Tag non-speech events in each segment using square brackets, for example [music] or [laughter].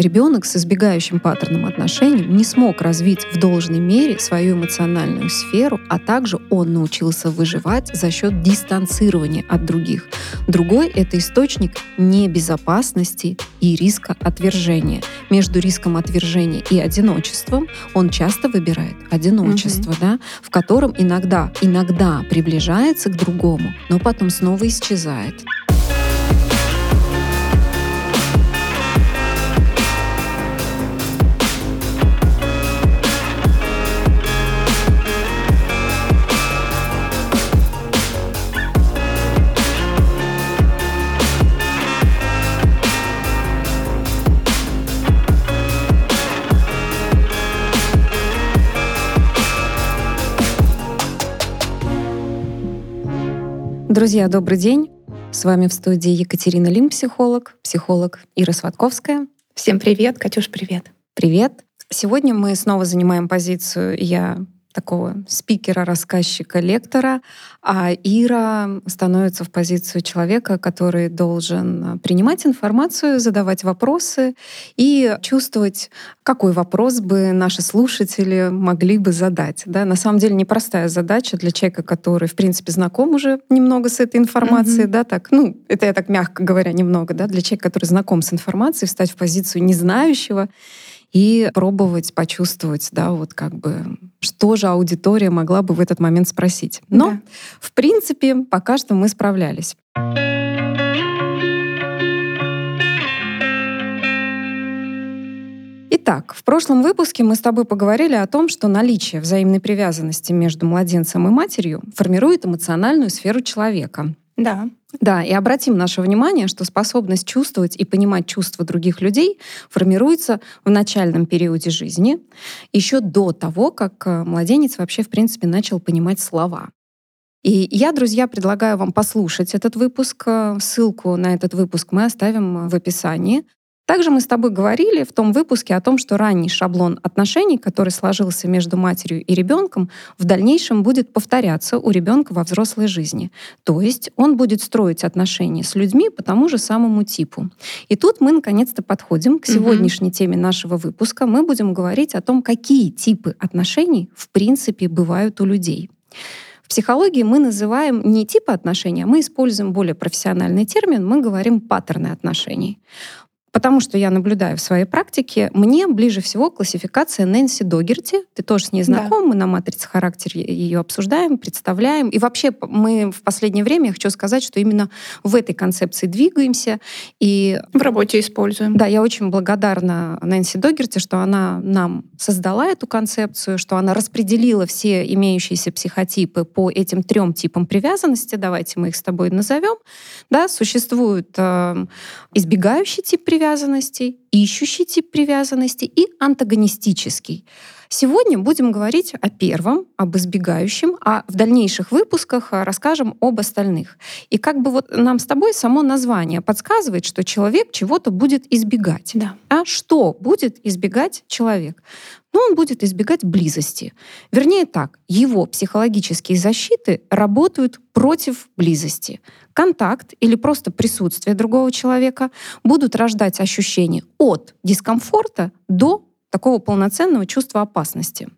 ребенок с избегающим паттерном отношений не смог развить в должной мере свою эмоциональную сферу, а также он научился выживать за счет дистанцирования от других. Другой — это источник небезопасности и риска отвержения. Между риском отвержения и одиночеством он часто выбирает одиночество, угу. да, в котором иногда, иногда приближается к другому, но потом снова исчезает. Друзья, добрый день. С вами в студии Екатерина Лим, психолог, психолог Ира Сватковская. Всем привет. Катюш, привет. Привет. Сегодня мы снова занимаем позицию «Я такого спикера, рассказчика, лектора, а Ира становится в позицию человека, который должен принимать информацию, задавать вопросы и чувствовать, какой вопрос бы наши слушатели могли бы задать. Да? На самом деле непростая задача для человека, который, в принципе, знаком уже немного с этой информацией, mm-hmm. да, так, ну, это я так мягко говоря немного, да, для человека, который знаком с информацией, встать в позицию незнающего и пробовать почувствовать, да, вот как бы, что же аудитория могла бы в этот момент спросить. Но, да. в принципе, пока что мы справлялись. Итак, в прошлом выпуске мы с тобой поговорили о том, что наличие взаимной привязанности между младенцем и матерью формирует эмоциональную сферу человека. Да. Да, и обратим наше внимание, что способность чувствовать и понимать чувства других людей формируется в начальном периоде жизни, еще до того, как э, младенец вообще, в принципе, начал понимать слова. И я, друзья, предлагаю вам послушать этот выпуск. Э, ссылку на этот выпуск мы оставим в описании. Также мы с тобой говорили в том выпуске о том, что ранний шаблон отношений, который сложился между матерью и ребенком, в дальнейшем будет повторяться у ребенка во взрослой жизни. То есть он будет строить отношения с людьми по тому же самому типу. И тут мы наконец-то подходим к сегодняшней теме нашего выпуска. Мы будем говорить о том, какие типы отношений в принципе бывают у людей. В психологии мы называем не типы отношений, а мы используем более профессиональный термин, мы говорим паттерны отношений. Потому что я наблюдаю в своей практике, мне ближе всего классификация Нэнси Догерти. Ты тоже с ней знаком, да. мы на матрице характер ее обсуждаем, представляем. И вообще мы в последнее время, я хочу сказать, что именно в этой концепции двигаемся. И в работе используем. Да, я очень благодарна Нэнси Догерти, что она нам создала эту концепцию, что она распределила все имеющиеся психотипы по этим трем типам привязанности. Давайте мы их с тобой назовем. Да, существует э, избегающий тип привязанности, привязанностей, ищущий тип привязанности и антагонистический. Сегодня будем говорить о первом, об избегающем, а в дальнейших выпусках а, расскажем об остальных. И как бы вот нам с тобой само название подсказывает, что человек чего-то будет избегать. Да. А что будет избегать человек? Ну, он будет избегать близости. Вернее так, его психологические защиты работают против близости. Контакт или просто присутствие другого человека будут рождать ощущение от дискомфорта до такого полноценного чувства опасности.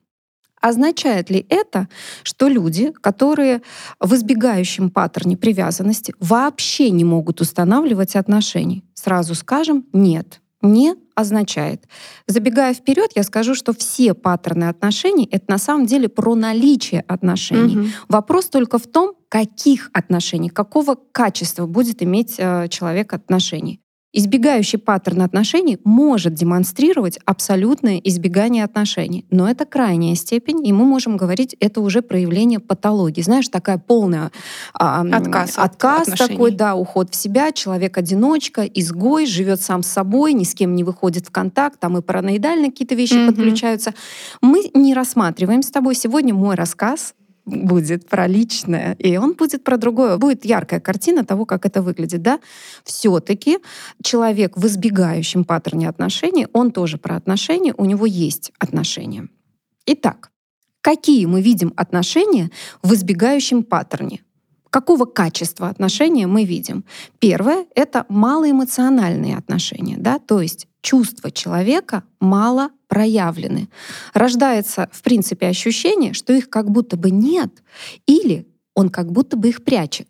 Означает ли это, что люди, которые в избегающем паттерне привязанности вообще не могут устанавливать отношений? Сразу скажем, нет не означает. Забегая вперед, я скажу, что все паттерны отношений это на самом деле про наличие отношений. Угу. Вопрос только в том, каких отношений, какого качества будет иметь э, человек отношений. Избегающий паттерн отношений может демонстрировать абсолютное избегание отношений, но это крайняя степень, и мы можем говорить, это уже проявление патологии. Знаешь, такая полная а, отказ, отказ от такой, да, уход в себя, человек-одиночка, изгой, живет сам с собой, ни с кем не выходит в контакт, там и параноидально какие-то вещи mm-hmm. подключаются. Мы не рассматриваем с тобой сегодня мой рассказ будет про личное, и он будет про другое. Будет яркая картина того, как это выглядит. Да? Все-таки человек в избегающем паттерне отношений, он тоже про отношения, у него есть отношения. Итак, какие мы видим отношения в избегающем паттерне? Какого качества отношения мы видим? Первое — это малоэмоциональные отношения, да, то есть чувства человека мало проявлены. Рождается, в принципе, ощущение, что их как будто бы нет, или он как будто бы их прячет.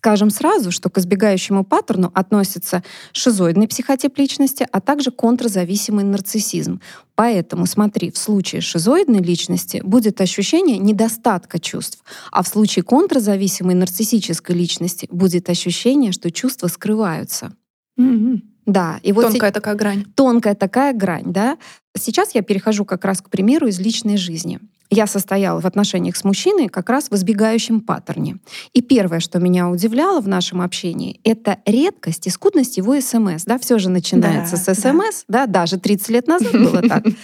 Скажем сразу, что к избегающему паттерну относится шизоидный психотип личности, а также контрзависимый нарциссизм. Поэтому, смотри, в случае шизоидной личности будет ощущение недостатка чувств, а в случае контрзависимой нарциссической личности будет ощущение, что чувства скрываются. Mm-hmm. Да, и вот тонкая такая грань. Тонкая такая грань, да. Сейчас я перехожу как раз к примеру из личной жизни. Я состояла в отношениях с мужчиной как раз в избегающем паттерне. И первое, что меня удивляло в нашем общении, это редкость и скудность его СМС. Да, все же начинается да, с СМС, да. да, даже 30 лет назад было так. [laughs]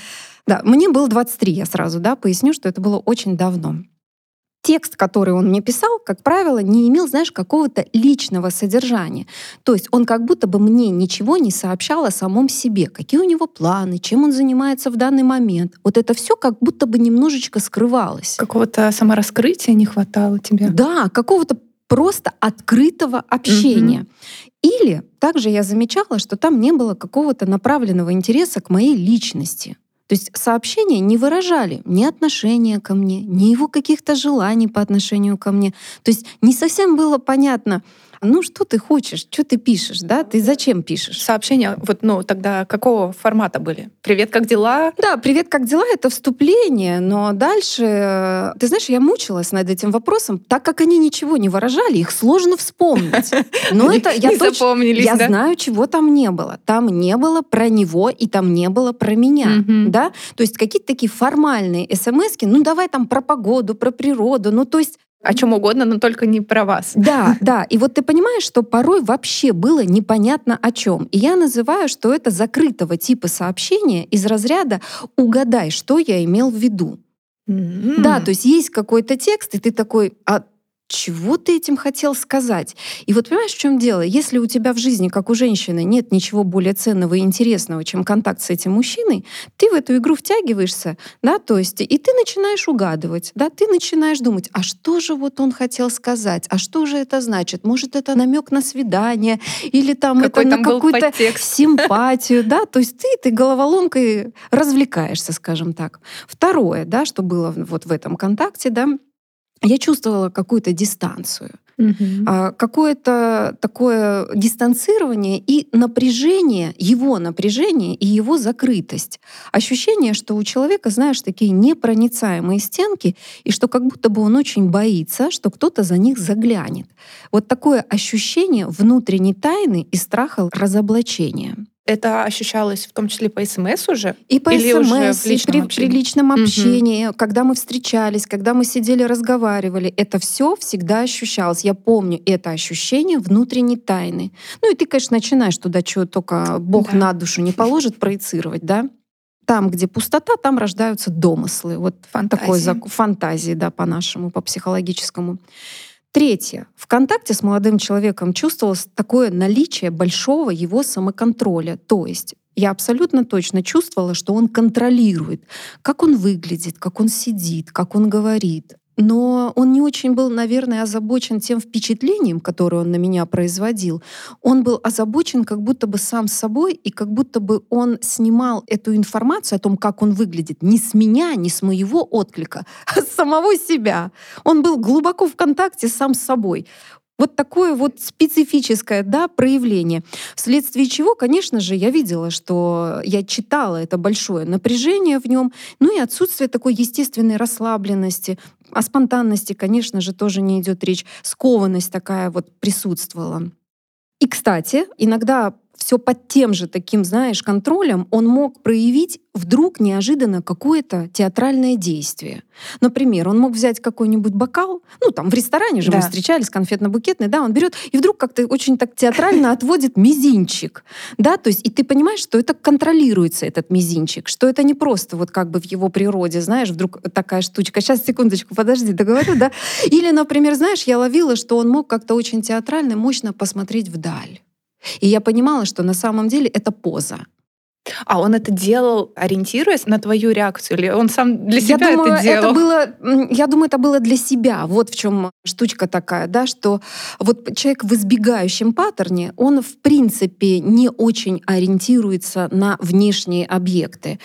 Да, мне было 23, я сразу да, поясню, что это было очень давно текст, который он мне писал, как правило, не имел, знаешь, какого-то личного содержания. То есть он как будто бы мне ничего не сообщал о самом себе, какие у него планы, чем он занимается в данный момент. Вот это все как будто бы немножечко скрывалось. Какого-то самораскрытия не хватало тебе? Да, какого-то просто открытого общения. Угу. Или также я замечала, что там не было какого-то направленного интереса к моей личности. То есть сообщения не выражали ни отношения ко мне, ни его каких-то желаний по отношению ко мне. То есть не совсем было понятно, ну что ты хочешь, что ты пишешь, да, ты зачем пишешь? Сообщения, вот, ну, тогда какого формата были? Привет, как дела? Да, привет, как дела, это вступление, но дальше, э, ты знаешь, я мучилась над этим вопросом, так как они ничего не выражали, их сложно вспомнить. [laughs] Но это я точно, я знаю, чего там не было. Там не было про него и там не было про меня, да? То есть какие-то такие формальные смс ну давай там про погоду, про природу, ну то есть о чем угодно, но только не про вас. Да, да. И вот ты понимаешь, что порой вообще было непонятно о чем. И я называю, что это закрытого типа сообщения из разряда «угадай, что я имел в виду». Mm-hmm. Да, то есть есть какой-то текст, и ты такой, а чего ты этим хотел сказать? И вот понимаешь, в чем дело? Если у тебя в жизни, как у женщины, нет ничего более ценного и интересного, чем контакт с этим мужчиной, ты в эту игру втягиваешься, да, то есть, и ты начинаешь угадывать, да, ты начинаешь думать, а что же вот он хотел сказать, а что же это значит? Может, это намек на свидание, или там Какой это там на какую-то симпатию, да, то есть ты этой головоломкой развлекаешься, скажем так. Второе, да, что было вот в этом контакте, да, я чувствовала какую-то дистанцию. Uh-huh. Какое-то такое дистанцирование и напряжение, его напряжение и его закрытость. Ощущение, что у человека, знаешь, такие непроницаемые стенки, и что как будто бы он очень боится, что кто-то за них заглянет. Вот такое ощущение внутренней тайны и страха разоблачения. Это ощущалось в том числе по СМС уже? И по Или СМС, и при, при личном общении, угу. когда мы встречались, когда мы сидели, разговаривали. Это все всегда ощущалось. Я помню это ощущение внутренней тайны. Ну и ты, конечно, начинаешь туда, что только Бог да. на душу не положит, проецировать, да? Там, где пустота, там рождаются домыслы. Вот фантазии. такой фантазии, да, по-нашему, по психологическому. Третье. В контакте с молодым человеком чувствовалось такое наличие большого его самоконтроля. То есть я абсолютно точно чувствовала, что он контролирует, как он выглядит, как он сидит, как он говорит. Но он не очень был, наверное, озабочен тем впечатлением, которое он на меня производил. Он был озабочен как будто бы сам собой, и как будто бы он снимал эту информацию о том, как он выглядит, не с меня, не с моего отклика, [laughs] а с самого себя. Он был глубоко в контакте сам с собой. Вот такое вот специфическое да, проявление. Вследствие чего, конечно же, я видела, что я читала это большое напряжение в нем, ну и отсутствие такой естественной расслабленности. О спонтанности, конечно же, тоже не идет речь. Скованность такая вот присутствовала. И, кстати, иногда все под тем же таким, знаешь, контролем он мог проявить вдруг неожиданно какое-то театральное действие. Например, он мог взять какой-нибудь бокал, ну там в ресторане же да. мы встречались, конфетно-букетный, да, он берет и вдруг как-то очень так театрально отводит мизинчик, да, то есть и ты понимаешь, что это контролируется этот мизинчик, что это не просто вот как бы в его природе, знаешь, вдруг такая штучка. Сейчас секундочку, подожди, договорю, да. Или, например, знаешь, я ловила, что он мог как-то очень театрально, мощно посмотреть вдаль. И я понимала, что на самом деле это поза. А он это делал, ориентируясь на твою реакцию, или он сам для себя я думаю, это делал? Это было, я думаю, это было для себя. Вот в чем штучка такая, да, что вот человек в избегающем паттерне, он в принципе не очень ориентируется на внешние объекты.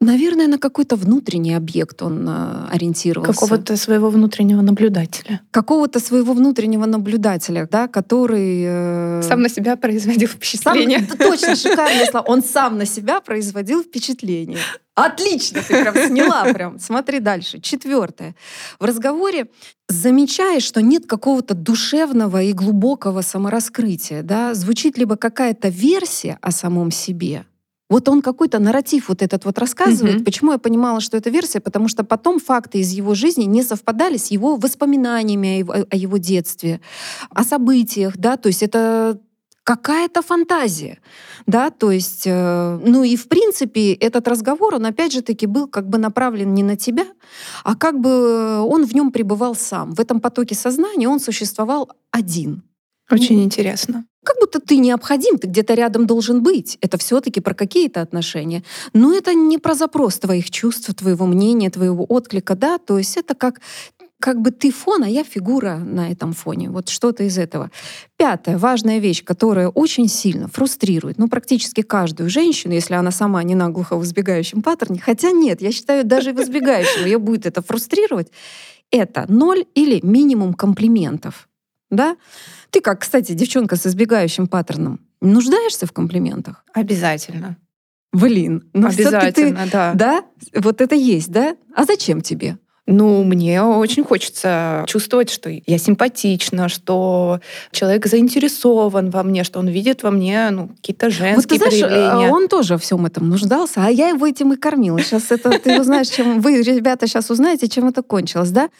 Наверное, на какой-то внутренний объект он э, ориентировался. Какого-то своего внутреннего наблюдателя. Какого-то своего внутреннего наблюдателя, да, который... Э... Сам на себя производил впечатление. Сам, точно, шикарное слово. Он сам на себя производил впечатление. Отлично, ты прям сняла прям. Смотри дальше. Четвертое. В разговоре замечаешь, что нет какого-то душевного и глубокого самораскрытия. Да? Звучит либо какая-то версия о самом себе, вот он какой-то нарратив вот этот вот рассказывает. Угу. Почему я понимала, что это версия? Потому что потом факты из его жизни не совпадали с его воспоминаниями о его, о его детстве, о событиях, да, то есть это какая-то фантазия, да, то есть, э, ну и в принципе этот разговор, он опять же таки был как бы направлен не на тебя, а как бы он в нем пребывал сам. В этом потоке сознания он существовал один. Очень интересно. Как будто ты необходим, ты где-то рядом должен быть. Это все-таки про какие-то отношения. Но это не про запрос твоих чувств, твоего мнения, твоего отклика, да. То есть это как как бы ты фон, а я фигура на этом фоне. Вот что-то из этого. Пятая важная вещь, которая очень сильно фрустрирует, ну, практически каждую женщину, если она сама не наглухо в избегающем паттерне, хотя нет, я считаю, даже в избегающем ее будет это фрустрировать, это ноль или минимум комплиментов да? Ты как, кстати, девчонка с избегающим паттерном, нуждаешься в комплиментах? Обязательно. Блин, ну Обязательно, ты, да. Да? Вот это есть, да? А зачем тебе? Ну, мне очень хочется чувствовать, что я симпатична, что человек заинтересован во мне, что он видит во мне ну, какие-то женские вот ты знаешь, проявления. Он тоже во всем этом нуждался, а я его этим и кормила. Сейчас это ты узнаешь, чем вы, ребята, сейчас узнаете, чем это кончилось, да?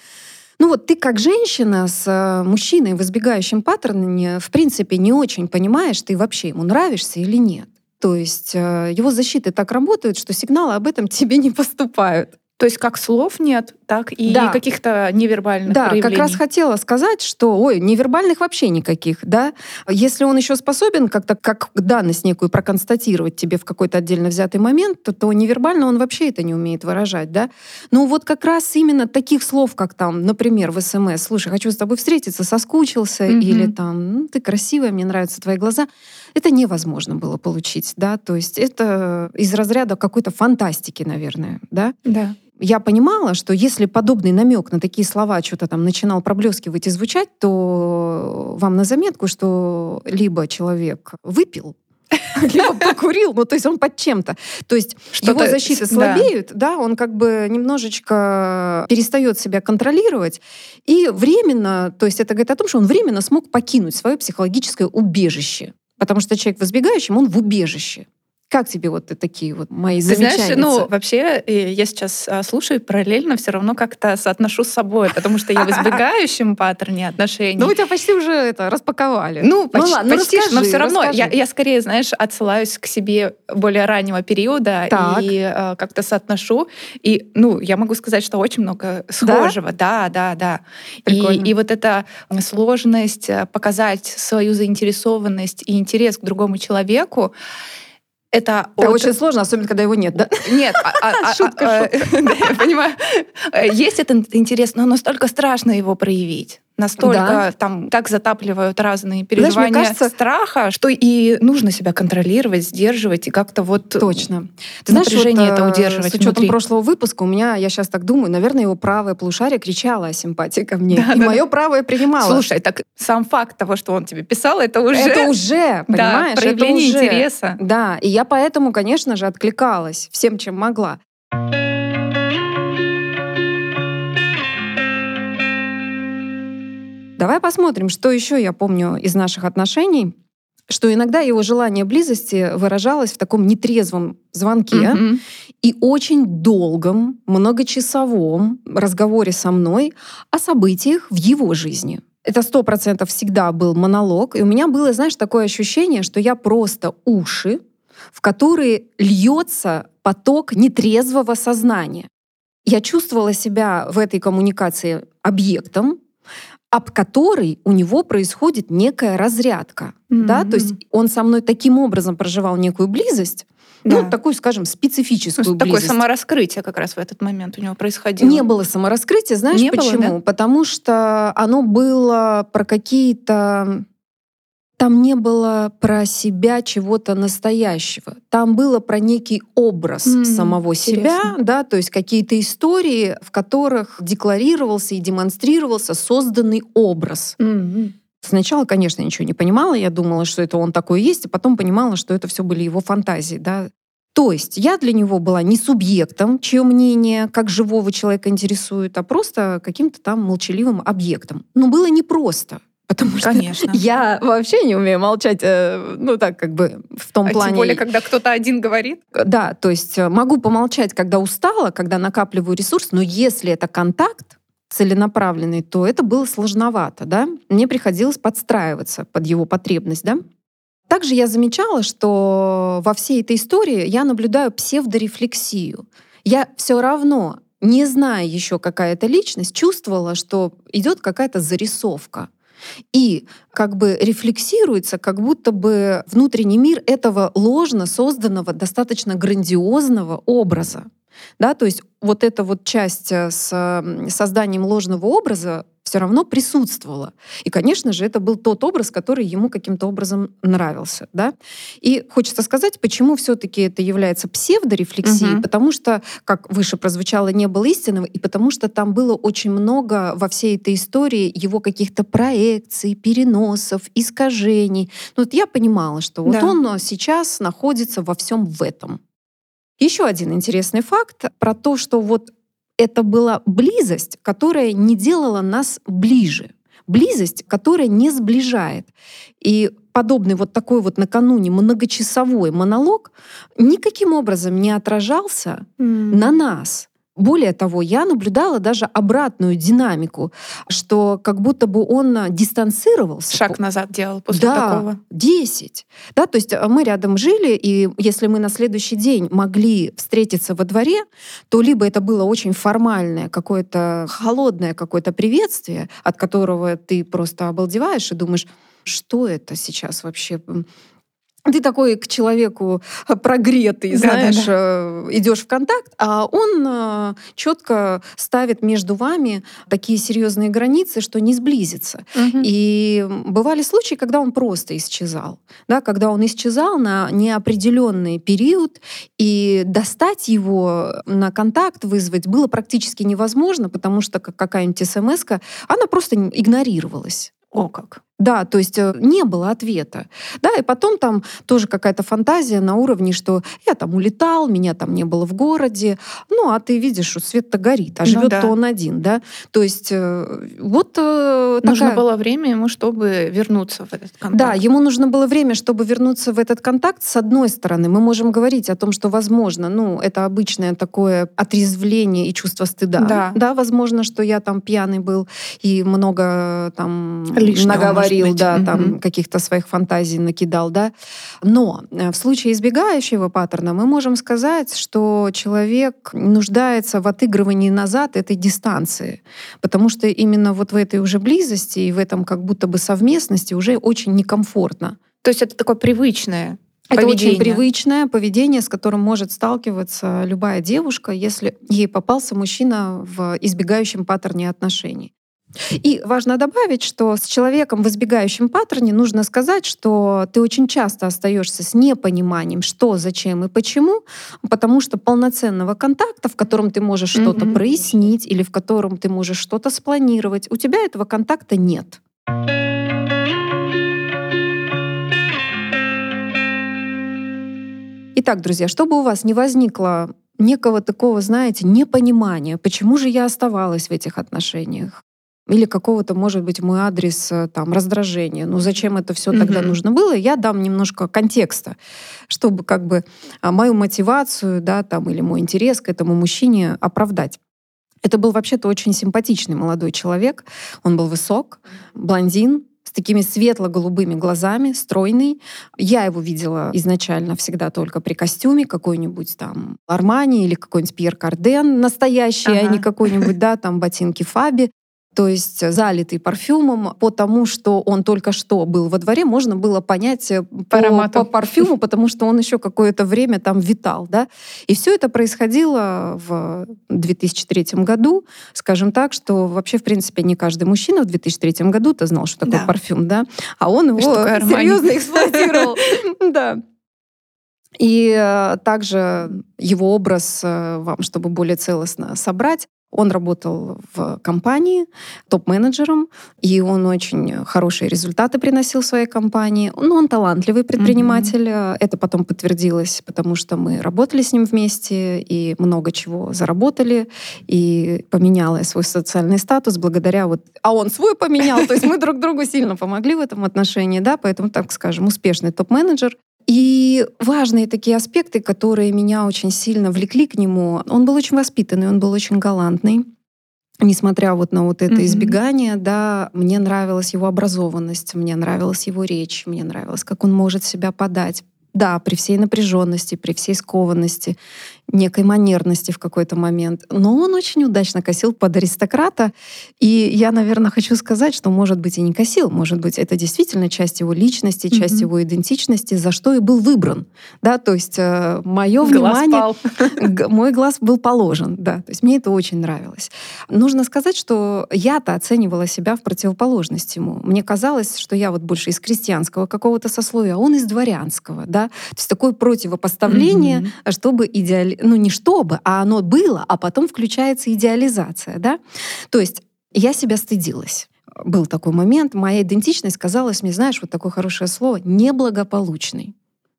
Ну вот ты как женщина с э, мужчиной в избегающем паттерне, в принципе, не очень понимаешь, ты вообще ему нравишься или нет. То есть э, его защиты так работают, что сигналы об этом [laughs] тебе не поступают. То есть как слов нет, так и да. каких-то невербальных да, проявлений. Да, как раз хотела сказать, что, ой, невербальных вообще никаких, да. Если он еще способен как-то как данность некую проконстатировать тебе в какой-то отдельно взятый момент, то, то невербально он вообще это не умеет выражать, да. Ну вот как раз именно таких слов, как там, например, в СМС, слушай, хочу с тобой встретиться, соскучился, mm-hmm. или там, ну, ты красивая, мне нравятся твои глаза, это невозможно было получить, да, то есть это из разряда какой-то фантастики, наверное, да. Да я понимала, что если подобный намек на такие слова что-то там начинал проблескивать и звучать, то вам на заметку, что либо человек выпил, [laughs] либо покурил, ну то есть он под чем-то. То есть его защиты слабеют, да. он как бы немножечко перестает себя контролировать, и временно, то есть это говорит о том, что он временно смог покинуть свое психологическое убежище. Потому что человек в избегающем, он в убежище. Как тебе вот такие вот мои замечания? Знаешь, ну, вообще, э, я сейчас а, слушаю параллельно все равно как-то соотношу с собой, потому что я в избегающем паттерне отношений. Ну, у тебя почти уже это распаковали. Ну, ну почти, ну, ладно, почти расскажи, но все равно я, я скорее, знаешь, отсылаюсь к себе более раннего периода так. и э, как-то соотношу. И, ну, я могу сказать, что очень много схожего. Да, да, да. да. И, и вот эта сложность э, показать свою заинтересованность и интерес к другому человеку, это, это от... очень сложно, особенно когда его нет, да? Нет, а, а, а, шутка, шутка. [laughs] я понимаю. Есть этот интерес, но настолько страшно его проявить настолько да. там так затапливают разные переживания Знаешь, кажется, страха, что и нужно себя контролировать, сдерживать и как-то вот точно. Ты знаешь, напряжение вот, это удерживать. С учетом внутри. прошлого выпуска у меня, я сейчас так думаю, наверное, его правое полушарие кричало о симпатии ко мне, [laughs] да, и да. мое правое принимало. Слушай, так сам факт того, что он тебе писал, это уже это уже [laughs] понимаешь, да, проявление это уже, интереса. Да, и я поэтому, конечно же, откликалась всем, чем могла. Давай посмотрим, что еще я помню из наших отношений что иногда его желание близости выражалось в таком нетрезвом звонке mm-hmm. и очень долгом, многочасовом разговоре со мной о событиях в его жизни. Это сто процентов всегда был монолог, и у меня было, знаешь, такое ощущение, что я просто уши, в которые льется поток нетрезвого сознания. Я чувствовала себя в этой коммуникации объектом, об которой у него происходит некая разрядка. Mm-hmm. Да? То есть он со мной таким образом проживал некую близость, Да. Ну, такую, скажем, специфическую ну, близость. Такое самораскрытие как раз в этот момент у него происходило. Не было самораскрытия, знаешь Не почему? Было, да? Потому что оно было про какие-то там не было про себя чего-то настоящего. Там было про некий образ mm, самого интересно. себя, да, то есть какие-то истории, в которых декларировался и демонстрировался созданный образ. Mm-hmm. Сначала, конечно, ничего не понимала, я думала, что это он такой есть, а потом понимала, что это все были его фантазии, да. То есть я для него была не субъектом, чье мнение как живого человека интересует, а просто каким-то там молчаливым объектом. Но было непросто. Потому что Конечно. я вообще не умею молчать, э, ну так как бы в том а плане. Тем более, когда кто-то один говорит. Да, то есть э, могу помолчать, когда устала, когда накапливаю ресурс, но если это контакт целенаправленный, то это было сложновато, да. Мне приходилось подстраиваться под его потребность, да. Также я замечала, что во всей этой истории я наблюдаю псевдорефлексию. Я все равно, не зная еще какая то личность, чувствовала, что идет какая-то зарисовка и как бы рефлексируется, как будто бы внутренний мир этого ложно созданного, достаточно грандиозного образа. Да, то есть вот эта вот часть э, с созданием ложного образа все равно присутствовала. И, конечно же, это был тот образ, который ему каким-то образом нравился. Да? И хочется сказать, почему все-таки это является псевдорефлексией, угу. потому что, как выше прозвучало, не было истинного, и потому что там было очень много во всей этой истории его каких-то проекций, переносов, искажений. Ну, вот я понимала, что вот да. он сейчас находится во всем в этом. Еще один интересный факт про то, что вот это была близость, которая не делала нас ближе. Близость, которая не сближает. И подобный вот такой вот накануне многочасовой монолог никаким образом не отражался mm. на нас. Более того, я наблюдала даже обратную динамику, что как будто бы он дистанцировался. Шаг назад делал после да, такого. 10. Да, то есть э, мы рядом жили, и если мы на следующий день могли встретиться во дворе, то либо это было очень формальное, какое-то холодное какое-то приветствие, от которого ты просто обалдеваешь и думаешь, что это сейчас вообще ты такой к человеку э, прогретый, да, знаешь, да, да. Э, идешь в контакт, а он э, четко ставит между вами такие серьезные границы, что не сблизится. Угу. И бывали случаи, когда он просто исчезал, да, когда он исчезал на неопределенный период, и достать его на контакт вызвать было практически невозможно, потому что какая-нибудь смс она просто игнорировалась. О как. Да, то есть э, не было ответа. Да, и потом там тоже какая-то фантазия на уровне, что я там улетал, меня там не было в городе. Ну, а ты видишь, что свет-то горит, а ну, живет-то да. он один, да. То есть э, вот э, Нужно такая... было время ему, чтобы вернуться в этот контакт. Да, ему нужно было время, чтобы вернуться в этот контакт. С одной стороны, мы можем говорить о том, что, возможно, ну, это обычное такое отрезвление и чувство стыда. Да. Да, возможно, что я там пьяный был и много там Лишнего, говорил, да, там mm-hmm. каких-то своих фантазий накидал, да. Но э, в случае избегающего паттерна мы можем сказать, что человек нуждается в отыгрывании назад этой дистанции, потому что именно вот в этой уже близости и в этом как будто бы совместности уже очень некомфортно. То есть это такое привычное это поведение. очень привычное поведение, с которым может сталкиваться любая девушка, если ей попался мужчина в избегающем паттерне отношений. И важно добавить, что с человеком в избегающем паттерне нужно сказать, что ты очень часто остаешься с непониманием, что, зачем и почему, потому что полноценного контакта, в котором ты можешь mm-hmm. что-то прояснить или в котором ты можешь что-то спланировать, у тебя этого контакта нет. Итак, друзья, чтобы у вас не возникло некого такого, знаете, непонимания, почему же я оставалась в этих отношениях, или какого-то, может быть, мой адрес э, там раздражения. Ну зачем это все mm-hmm. тогда нужно было? Я дам немножко контекста, чтобы как бы а, мою мотивацию, да, там или мой интерес к этому мужчине оправдать. Это был вообще-то очень симпатичный молодой человек. Он был высок, блондин, с такими светло-голубыми глазами, стройный. Я его видела изначально всегда только при костюме, какой-нибудь там Армани или какой-нибудь Пьер Карден настоящий, ага. а не какой-нибудь, да, там ботинки Фаби. То есть залитый парфюмом, по тому, что он только что был во дворе, можно было понять э, по, по парфюму, потому что он еще какое-то время там витал. Да? И все это происходило в 2003 году, скажем так, что вообще, в принципе, не каждый мужчина в 2003 году-то знал, что такое да. парфюм, да? а он его серьезно [laughs] эксплуатировал. Да. И э, также его образ э, вам, чтобы более целостно собрать, он работал в компании топ-менеджером, и он очень хорошие результаты приносил своей компании. Ну, он талантливый предприниматель. Mm-hmm. Это потом подтвердилось, потому что мы работали с ним вместе и много чего заработали, и поменяла свой социальный статус благодаря вот... А он свой поменял, то есть мы друг другу сильно помогли в этом отношении, да, поэтому, так скажем, успешный топ-менеджер. И важные такие аспекты, которые меня очень сильно влекли к нему, он был очень воспитанный, он был очень галантный. Несмотря вот на вот это mm-hmm. избегание, да, мне нравилась его образованность, мне нравилась его речь, мне нравилось, как он может себя подать. Да, при всей напряженности, при всей скованности некой манерности в какой-то момент. Но он очень удачно косил под аристократа. И я, наверное, хочу сказать, что, может быть, и не косил. Может быть, это действительно часть его личности, часть mm-hmm. его идентичности, за что и был выбран. Да, то есть э, мое внимание... [laughs] Мой глаз был положен, да. То есть мне это очень нравилось. Нужно сказать, что я-то оценивала себя в противоположность ему. Мне казалось, что я вот больше из крестьянского какого-то сословия, а он из дворянского, да. То есть такое противопоставление, mm-hmm. чтобы ну не чтобы, а оно было, а потом включается идеализация, да? То есть я себя стыдилась был такой момент, моя идентичность казалась мне, знаешь, вот такое хорошее слово, неблагополучной.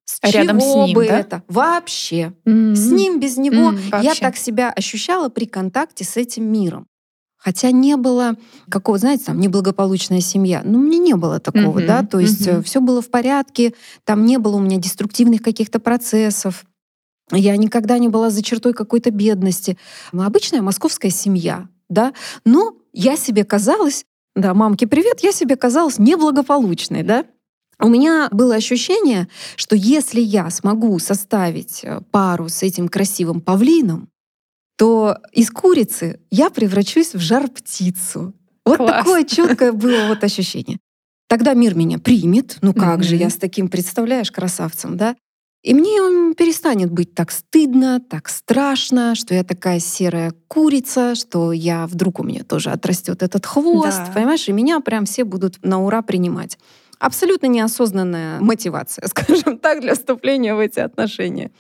С рядом с ним, бы да? это? Вообще. Mm-hmm. С ним, без него. Mm-hmm. Я так себя ощущала при контакте с этим миром. Хотя не было какого, знаете, там неблагополучная семья. Ну, мне не было такого, mm-hmm. да. То есть mm-hmm. все было в порядке, там не было у меня деструктивных каких-то процессов. Я никогда не была за чертой какой-то бедности. Мы обычная московская семья, да, но я себе казалась, да, мамки, привет, я себе казалась неблагополучной, да. У меня было ощущение, что если я смогу составить э, пару с этим красивым павлином, то из курицы я превращусь в жар-птицу. Вот Класс. такое четкое было вот ощущение. Тогда мир меня примет. Ну как mm-hmm. же, я с таким, представляешь, красавцем, да? И мне он перестанет быть так стыдно, так страшно, что я такая серая курица, что я вдруг у меня тоже отрастет этот хвост, да. понимаешь? И меня прям все будут на ура принимать. Абсолютно неосознанная мотивация, [laughs] скажем так, для вступления в эти отношения.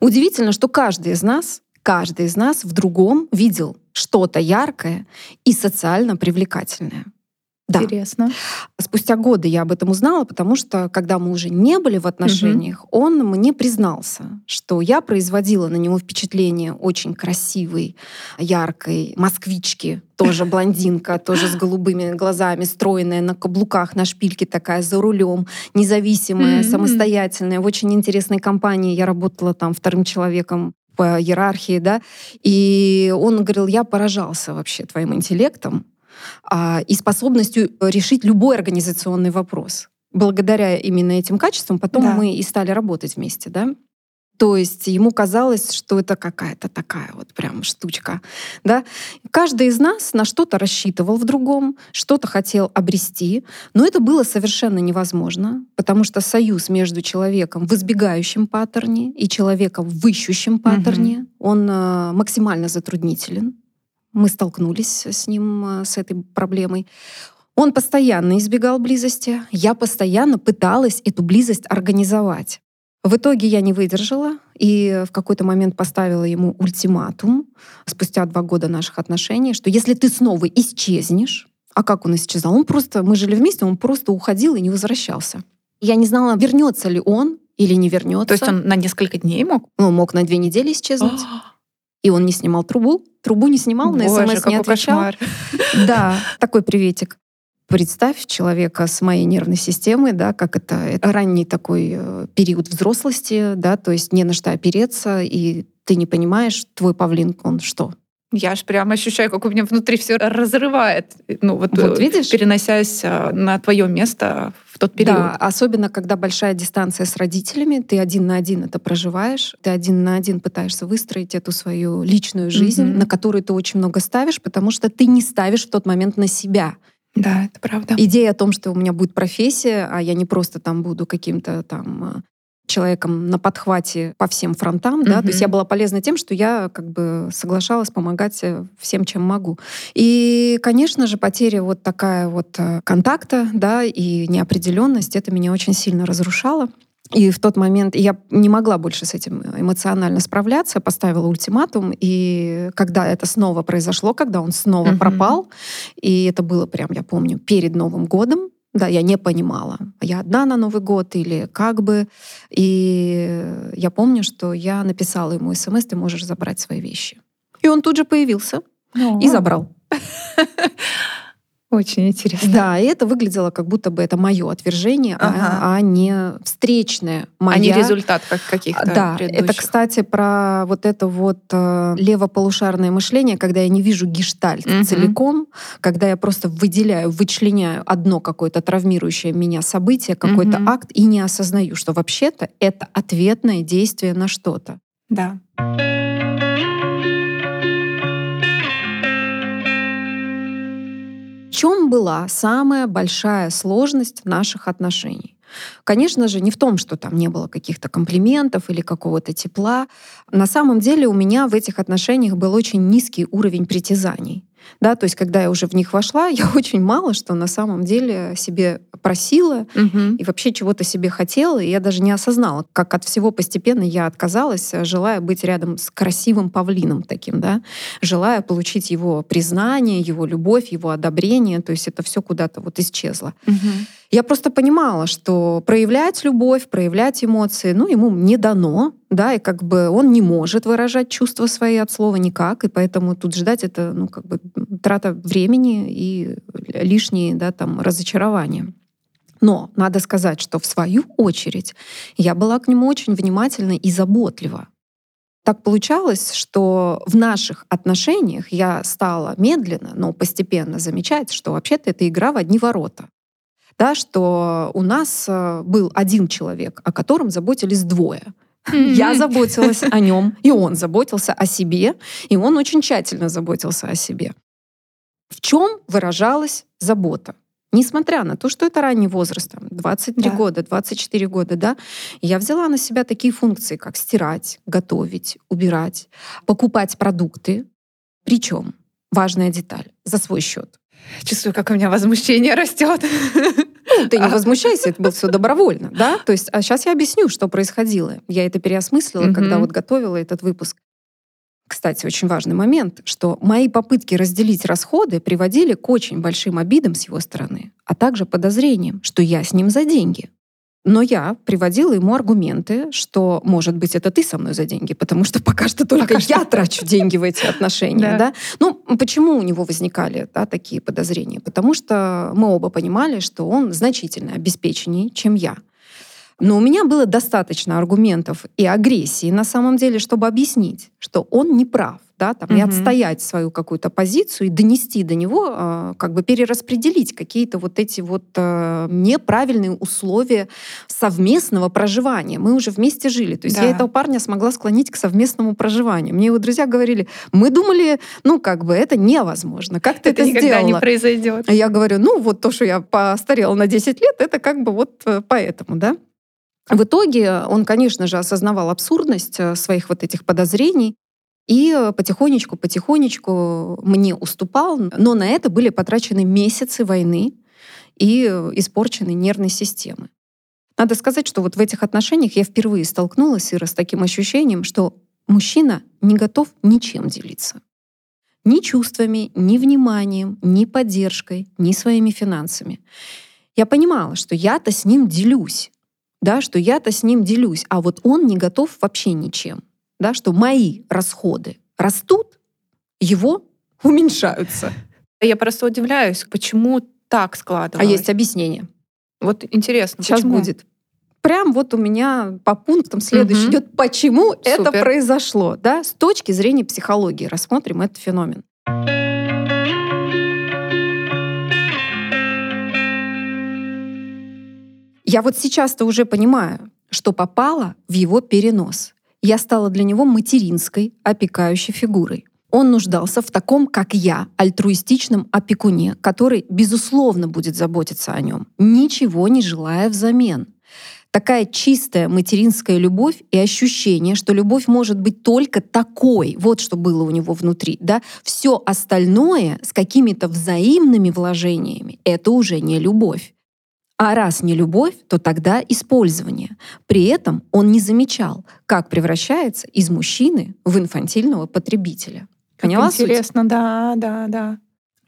Удивительно, что каждый из нас, каждый из нас в другом видел что-то яркое и социально привлекательное. Да. Интересно. Спустя годы я об этом узнала, потому что, когда мы уже не были в отношениях, угу. он мне признался, что я производила на него впечатление очень красивой, яркой москвички, тоже блондинка, [laughs] тоже с голубыми глазами, стройная на каблуках, на шпильке такая, за рулем, независимая, самостоятельная, в очень интересной компании. Я работала там вторым человеком по иерархии, да, и он говорил, я поражался вообще твоим интеллектом, и способностью решить любой организационный вопрос. Благодаря именно этим качествам потом да. мы и стали работать вместе, да. То есть ему казалось, что это какая-то такая вот прям штучка. Да? Каждый из нас на что-то рассчитывал в другом, что-то хотел обрести, но это было совершенно невозможно, потому что союз между человеком в избегающем паттерне и человеком в ищущем паттерне, угу. он э, максимально затруднителен. Мы столкнулись с ним, э, с этой проблемой. Он постоянно избегал близости. Я постоянно пыталась эту близость организовать. В итоге я не выдержала и в какой-то момент поставила ему ультиматум спустя два года наших отношений, что если ты снова исчезнешь, а как он исчезал? Он просто, мы жили вместе, он просто уходил и не возвращался. Я не знала, вернется ли он или не вернется. То есть он на несколько дней мог? Он мог на две недели исчезнуть. [gasps] И он не снимал трубу, трубу не снимал, на смс не отвечал. Кошмар. [laughs] Да, такой приветик. Представь человека с моей нервной системой, да, как это, это ранний такой э, период взрослости, да, то есть не на что опереться, и ты не понимаешь, твой павлин, он что? Я аж прям ощущаю, как у меня внутри все разрывает. Ну вот, вот видишь? переносясь на твое место в тот период. Да, особенно когда большая дистанция с родителями, ты один на один это проживаешь, ты один на один пытаешься выстроить эту свою личную жизнь, mm-hmm. на которую ты очень много ставишь, потому что ты не ставишь в тот момент на себя. Да, это правда. Идея о том, что у меня будет профессия, а я не просто там буду каким-то там а, человеком на подхвате по всем фронтам, да, mm-hmm. то есть я была полезна тем, что я как бы соглашалась помогать э, всем, чем могу. И, конечно же, потеря вот такая вот э, контакта, да, и неопределенность, это меня очень сильно разрушало. И в тот момент я не могла больше с этим эмоционально справляться, поставила ультиматум. И когда это снова произошло, когда он снова mm-hmm. пропал, и это было прям, я помню, перед Новым годом, да, я не понимала, я одна на Новый год или как бы. И я помню, что я написала ему смс, ты можешь забрать свои вещи. И он тут же появился О. и забрал. [laughs] Очень интересно. Да, и это выглядело как будто бы это мое отвержение, а, ага. а, а не встречное моя. А не результат как каких-то Да, предыдущих. это, кстати, про вот это вот э, левополушарное мышление, когда я не вижу гештальт угу. целиком, когда я просто выделяю, вычленяю одно какое-то травмирующее меня событие, какой-то угу. акт, и не осознаю, что вообще-то это ответное действие на что-то. Да. Чем была самая большая сложность наших отношений? Конечно же, не в том, что там не было каких-то комплиментов или какого-то тепла. На самом деле у меня в этих отношениях был очень низкий уровень притязаний. Да, то есть, когда я уже в них вошла, [laughs] я очень мало что на самом деле себе просила угу. и вообще чего-то себе хотела. И я даже не осознала, как от всего постепенно я отказалась, желая быть рядом с красивым павлином таким, да, желая получить его признание, его любовь, его одобрение. То есть это все куда-то вот исчезло. Угу. Я просто понимала, что проявлять любовь, проявлять эмоции, ну, ему не дано, да, и как бы он не может выражать чувства свои от слова никак, и поэтому тут ждать это, ну, как бы трата времени и лишние, да, там, разочарования. Но надо сказать, что в свою очередь я была к нему очень внимательна и заботлива. Так получалось, что в наших отношениях я стала медленно, но постепенно замечать, что вообще-то это игра в одни ворота да, что у нас э, был один человек, о котором заботились двое. Я заботилась о нем, [laughs] и он заботился о себе, и он очень тщательно заботился о себе. В чем выражалась забота? Несмотря на то, что это ранний возраст, там, 23 да. года, 24 года, да, я взяла на себя такие функции, как стирать, готовить, убирать, покупать продукты. Причем, важная деталь, за свой счет. Чувствую, как у меня возмущение растет. [laughs] Ты не возмущайся, это было все добровольно, да? [laughs] То есть, а сейчас я объясню, что происходило. Я это переосмыслила, когда вот готовила этот выпуск. Кстати, очень важный момент, что мои попытки разделить расходы приводили к очень большим обидам с его стороны, а также подозрениям, что я с ним за деньги. Но я приводила ему аргументы, что, может быть, это ты со мной за деньги, потому что пока что только пока я что. трачу деньги в эти отношения. Да. Да? Ну, почему у него возникали да, такие подозрения? Потому что мы оба понимали, что он значительно обеспеченнее, чем я. Но у меня было достаточно аргументов и агрессии на самом деле, чтобы объяснить, что он не прав да, там, угу. и отстоять свою какую-то позицию и донести до него, э, как бы перераспределить какие-то вот эти вот э, неправильные условия совместного проживания. Мы уже вместе жили. То есть да. я этого парня смогла склонить к совместному проживанию. Мне его друзья говорили, мы думали, ну, как бы это невозможно. Как ты это, это никогда сделала? не произойдет. Я говорю, ну, вот то, что я постарела на 10 лет, это как бы вот э, поэтому, да. В итоге он, конечно же, осознавал абсурдность э, своих вот этих подозрений. И потихонечку-потихонечку мне уступал, но на это были потрачены месяцы войны и испорчены нервной системы. Надо сказать, что вот в этих отношениях я впервые столкнулась, Ира, с таким ощущением, что мужчина не готов ничем делиться. Ни чувствами, ни вниманием, ни поддержкой, ни своими финансами. Я понимала, что я-то с ним делюсь, да, что я-то с ним делюсь, а вот он не готов вообще ничем да, что мои расходы растут, его уменьшаются. Я просто удивляюсь, почему так складывалось. А есть объяснение. Вот интересно, Сейчас почему? будет. прям вот у меня по пунктам следующий угу. идет, почему Супер. это произошло, да, с точки зрения психологии рассмотрим этот феномен. Я вот сейчас-то уже понимаю, что попала в его перенос. Я стала для него материнской, опекающей фигурой. Он нуждался в таком, как я, альтруистичном опекуне, который, безусловно, будет заботиться о нем, ничего не желая взамен. Такая чистая материнская любовь и ощущение, что любовь может быть только такой, вот что было у него внутри, да, все остальное с какими-то взаимными вложениями, это уже не любовь. А раз не любовь, то тогда использование. При этом он не замечал, как превращается из мужчины в инфантильного потребителя. Поняла Интересно, суть? да, да, да.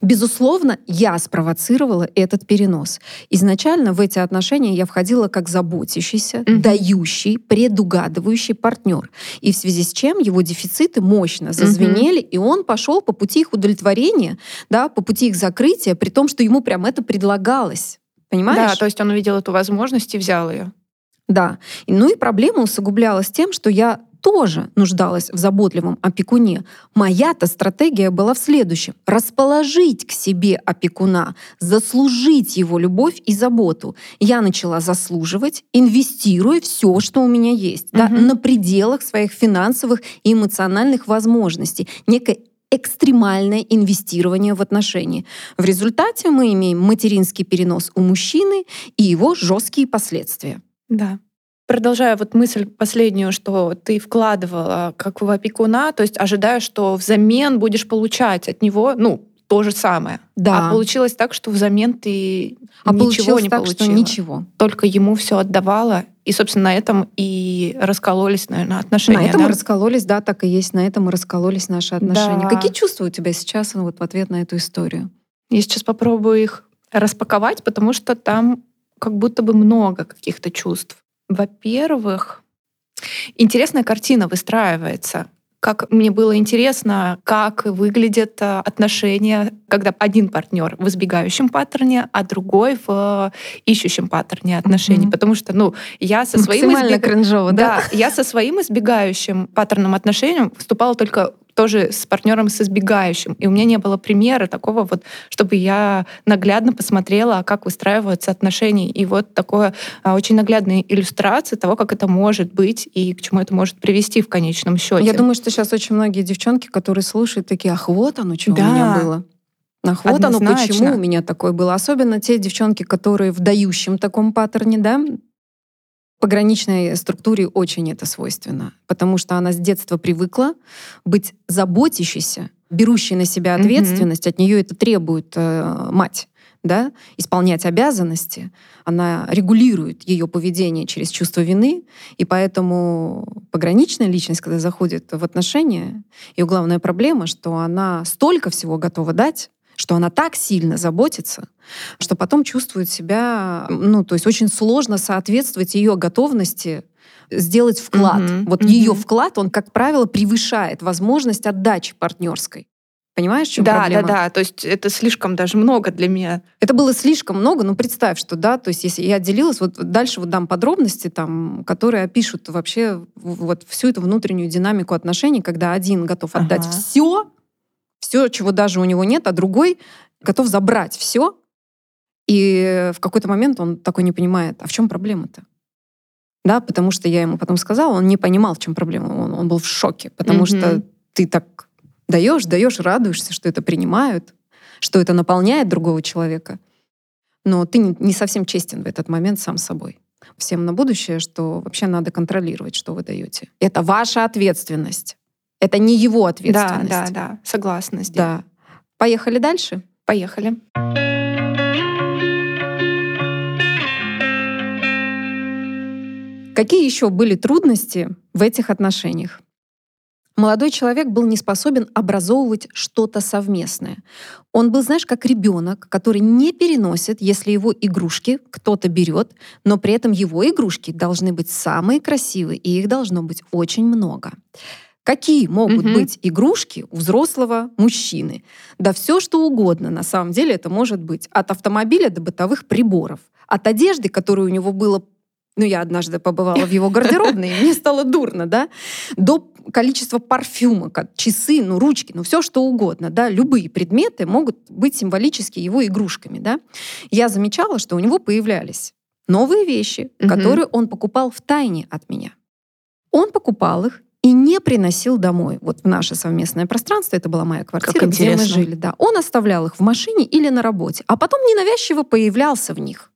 Безусловно, я спровоцировала этот перенос. Изначально в эти отношения я входила как заботящийся, mm-hmm. дающий, предугадывающий партнер. И в связи с чем его дефициты мощно зазвенели, mm-hmm. и он пошел по пути их удовлетворения, да, по пути их закрытия, при том, что ему прям это предлагалось. Понимаешь? Да, то есть он увидел эту возможность и взял ее. Да. Ну и проблема усугублялась тем, что я тоже нуждалась в заботливом опекуне. Моя-то стратегия была в следующем. Расположить к себе опекуна, заслужить его любовь и заботу. Я начала заслуживать, инвестируя все, что у меня есть, угу. да, на пределах своих финансовых и эмоциональных возможностей. Некое экстремальное инвестирование в отношения. В результате мы имеем материнский перенос у мужчины и его жесткие последствия. Да продолжая вот мысль последнюю, что ты вкладывала как в опекуна, то есть ожидая, что взамен будешь получать от него, ну, то же самое. Да. А получилось так, что взамен ты а ничего не так, получила. Что ничего. Только ему все отдавала. И, собственно, на этом и раскололись, наверное, отношения. На этом да? раскололись, да, так и есть. На этом и раскололись наши отношения. Да. Какие чувства у тебя сейчас ну, вот, в ответ на эту историю? Я сейчас попробую их распаковать, потому что там как будто бы много каких-то чувств. Во-первых, интересная картина выстраивается. Как мне было интересно, как выглядят э, отношения, когда один партнер в избегающем паттерне, а другой в ищущем паттерне отношений. Mm-hmm. Потому что, ну, я со своим избег... кринжово, да? да, я со своим избегающим паттерном отношением вступала только тоже с партнером с избегающим. И у меня не было примера такого вот, чтобы я наглядно посмотрела, как выстраиваются отношения. И вот такое а, очень наглядная иллюстрация того, как это может быть и к чему это может привести в конечном счете. Я думаю, что сейчас очень многие девчонки, которые слушают, такие, ах, вот оно, что да. у меня было. Ах, вот Однозначно. оно, почему у меня такое было. Особенно те девчонки, которые в дающем таком паттерне, да, пограничной структуре очень это свойственно, потому что она с детства привыкла быть заботящейся, берущей на себя ответственность, mm-hmm. от нее это требует э, мать да, исполнять обязанности, она регулирует ее поведение через чувство вины, и поэтому пограничная личность, когда заходит в отношения, ее главная проблема, что она столько всего готова дать, что она так сильно заботится, что потом чувствует себя, ну, то есть очень сложно соответствовать ее готовности сделать вклад. Mm-hmm. Вот mm-hmm. ее вклад, он, как правило, превышает возможность отдачи партнерской. Понимаешь, в чем да, проблема? Да, да, да. То есть это слишком даже много для меня. Это было слишком много, ну представь, что да, то есть если я делилась, вот дальше вот дам подробности там, которые опишут вообще вот всю эту внутреннюю динамику отношений, когда один готов отдать ага. все, все, чего даже у него нет, а другой готов забрать все. И в какой-то момент он такой не понимает, а в чем проблема-то? Да, потому что я ему потом сказала, он не понимал, в чем проблема. Он, он был в шоке, потому mm-hmm. что ты так даешь, даешь, радуешься, что это принимают, что это наполняет другого человека. Но ты не, не совсем честен в этот момент сам собой. Всем на будущее, что вообще надо контролировать, что вы даете. Это ваша ответственность. Это не его ответственность. Да, да, да, согласна. С Да. Поехали дальше? Поехали. Какие еще были трудности в этих отношениях? Молодой человек был не способен образовывать что-то совместное. Он был, знаешь, как ребенок, который не переносит, если его игрушки кто-то берет, но при этом его игрушки должны быть самые красивые, и их должно быть очень много. Какие могут угу. быть игрушки у взрослого мужчины? Да все, что угодно. На самом деле это может быть от автомобиля до бытовых приборов. От одежды, которой у него было ну, я однажды побывала в его гардеробной, и мне стало дурно, да, до количества парфюма, как часы, ну, ручки, ну, все что угодно, да, любые предметы могут быть символически его игрушками, да. Я замечала, что у него появлялись новые вещи, угу. которые он покупал в тайне от меня. Он покупал их и не приносил домой. Вот в наше совместное пространство, это была моя квартира, где мы жили, да. Он оставлял их в машине или на работе, а потом ненавязчиво появлялся в них.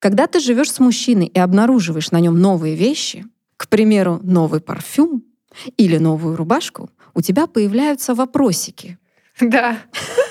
Когда ты живешь с мужчиной и обнаруживаешь на нем новые вещи, к примеру, новый парфюм или новую рубашку, у тебя появляются вопросики. Да.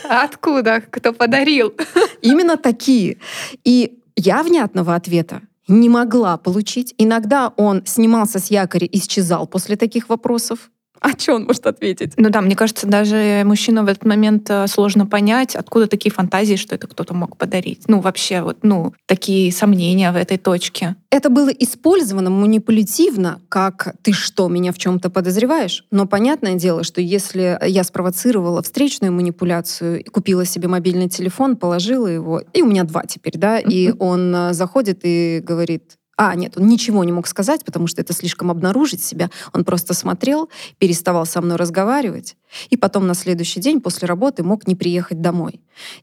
Откуда? Кто подарил? Именно такие. И я внятного ответа не могла получить. Иногда он снимался с якоря исчезал после таких вопросов. [laughs] А что он может ответить? Ну да, мне кажется, даже мужчину в этот момент э, сложно понять, откуда такие фантазии, что это кто-то мог подарить. Ну вообще, вот, ну, такие сомнения в этой точке. Это было использовано манипулятивно, как «ты что, меня в чем то подозреваешь?» Но понятное дело, что если я спровоцировала встречную манипуляцию, купила себе мобильный телефон, положила его, и у меня два теперь, да, и он э, заходит и говорит, а, нет, он ничего не мог сказать, потому что это слишком обнаружить себя. Он просто смотрел, переставал со мной разговаривать, и потом на следующий день после работы мог не приехать домой.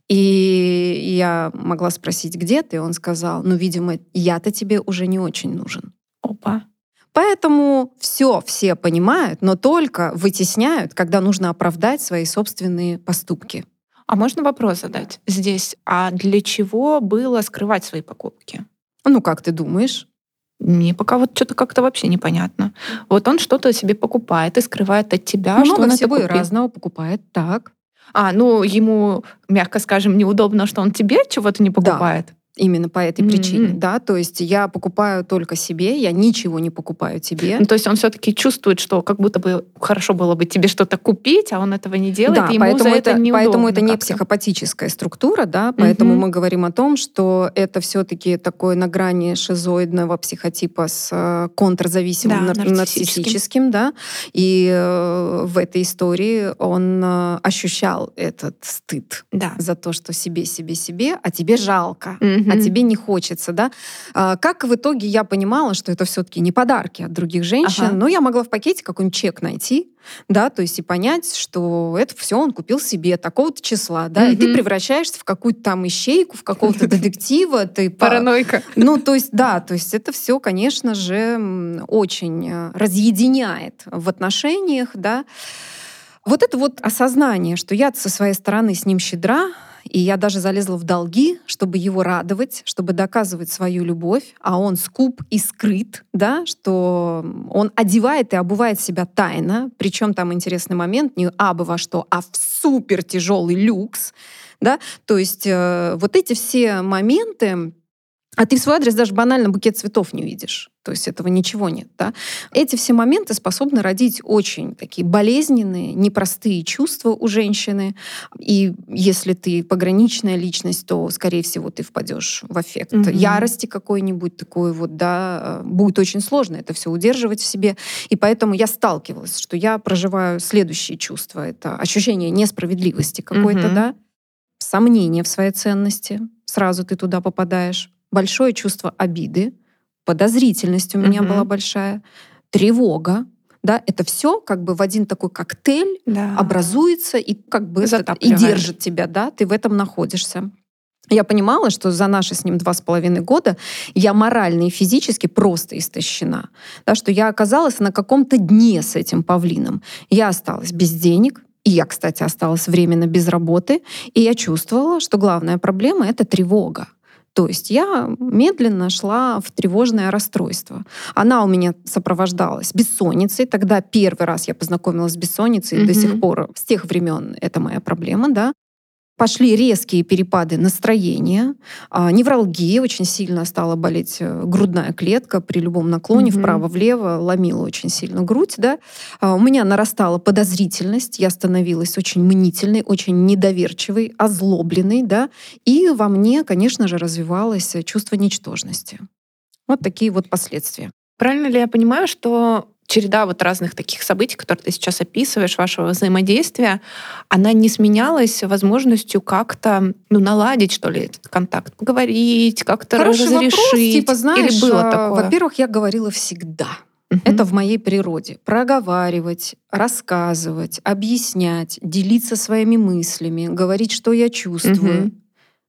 И я могла спросить, где ты? Он сказал, ну, видимо, я-то тебе уже не очень нужен. Опа. Поэтому все все понимают, но только вытесняют, когда нужно оправдать свои собственные поступки. А можно вопрос задать здесь? А для чего было скрывать свои покупки? Ну, как ты думаешь? Мне пока вот что-то как-то вообще непонятно. Вот он что-то себе покупает и скрывает от тебя, Много что он всего это и разного покупает, так. А, ну ему, мягко скажем, неудобно, что он тебе чего-то не покупает. Да. Именно по этой mm-hmm. причине, да, то есть я покупаю только себе, я ничего не покупаю тебе. Ну, то есть он все-таки чувствует, что как будто бы хорошо было бы тебе что-то купить, а он этого не делает, да, и ему поэтому за это, это неудобно Поэтому это не психопатическая структура, да, поэтому mm-hmm. мы говорим о том, что это все-таки такое на грани шизоидного психотипа с э, контрзависимым да, нар- нарциссическим, да, и э, в этой истории он э, ощущал этот стыд да. за то, что себе, себе, себе, а тебе жалко. Mm-hmm а тебе не хочется, да. А, как в итоге я понимала, что это все-таки не подарки от других женщин, ага. но я могла в пакете какой-нибудь чек найти, да, то есть и понять, что это все он купил себе такого-то числа, да, mm-hmm. и ты превращаешься в какую-то там ищейку, в какого-то детектива, ты паранойка. Ну, то есть, да, то есть это все, конечно же, очень э, разъединяет в отношениях, да. Вот это вот осознание, что я со своей стороны с ним щедра, и я даже залезла в долги, чтобы его радовать, чтобы доказывать свою любовь, а он скуп и скрыт, да, что он одевает и обувает себя тайно, причем там интересный момент, не абы во что, а в супер тяжелый люкс, да, то есть э, вот эти все моменты, а ты в свой адрес даже банально букет цветов не видишь. То есть этого ничего нет. Да? Эти все моменты способны родить очень такие болезненные, непростые чувства у женщины. И если ты пограничная личность, то, скорее всего, ты впадешь в эффект угу. ярости какой-нибудь такой вот, да. Будет очень сложно это все удерживать в себе. И поэтому я сталкивалась, что я проживаю следующие чувства. Это ощущение несправедливости какой-то, угу. да, сомнение в своей ценности. Сразу ты туда попадаешь большое чувство обиды, подозрительность у меня угу. была большая, тревога, да, это все как бы в один такой коктейль да. образуется и как бы и держит тебя, да, ты в этом находишься. Я понимала, что за наши с ним два с половиной года я морально и физически просто истощена. Да, что я оказалась на каком-то дне с этим павлином. Я осталась без денег, и я, кстати, осталась временно без работы, и я чувствовала, что главная проблема — это тревога. То есть я медленно шла в тревожное расстройство. Она у меня сопровождалась бессонницей. Тогда первый раз я познакомилась с бессонницей, mm-hmm. до сих пор с тех времен это моя проблема, да пошли резкие перепады настроения, а, невралгия, очень сильно стала болеть э, грудная клетка при любом наклоне mm-hmm. вправо-влево, ломила очень сильно грудь, да. А, у меня нарастала подозрительность, я становилась очень мнительной, очень недоверчивой, озлобленной, да, и во мне, конечно же, развивалось чувство ничтожности. Вот такие вот последствия. Правильно ли я понимаю, что череда вот разных таких событий, которые ты сейчас описываешь, вашего взаимодействия, она не сменялась возможностью как-то ну, наладить, что ли, этот контакт, поговорить, как-то Хороший разрешить? Вопрос, типа, знаешь, Или было такое? Во-первых, я говорила всегда. Угу. Это в моей природе. Проговаривать, рассказывать, объяснять, делиться своими мыслями, говорить, что я чувствую. Угу.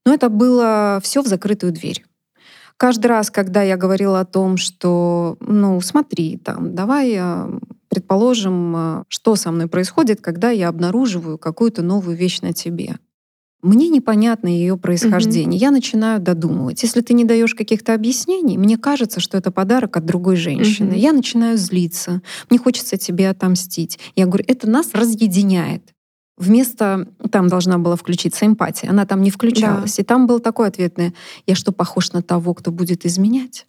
Но это было все в закрытую дверь. Каждый раз, когда я говорила о том, что, ну, смотри, там, давай э, предположим, э, что со мной происходит, когда я обнаруживаю какую-то новую вещь на тебе. Мне непонятно ее происхождение. Mm-hmm. Я начинаю додумывать. Если ты не даешь каких-то объяснений, мне кажется, что это подарок от другой женщины. Mm-hmm. Я начинаю злиться. Мне хочется тебе отомстить. Я говорю, это нас разъединяет вместо там должна была включиться эмпатия, она там не включалась. Да. И там был такой ответный, я что, похож на того, кто будет изменять?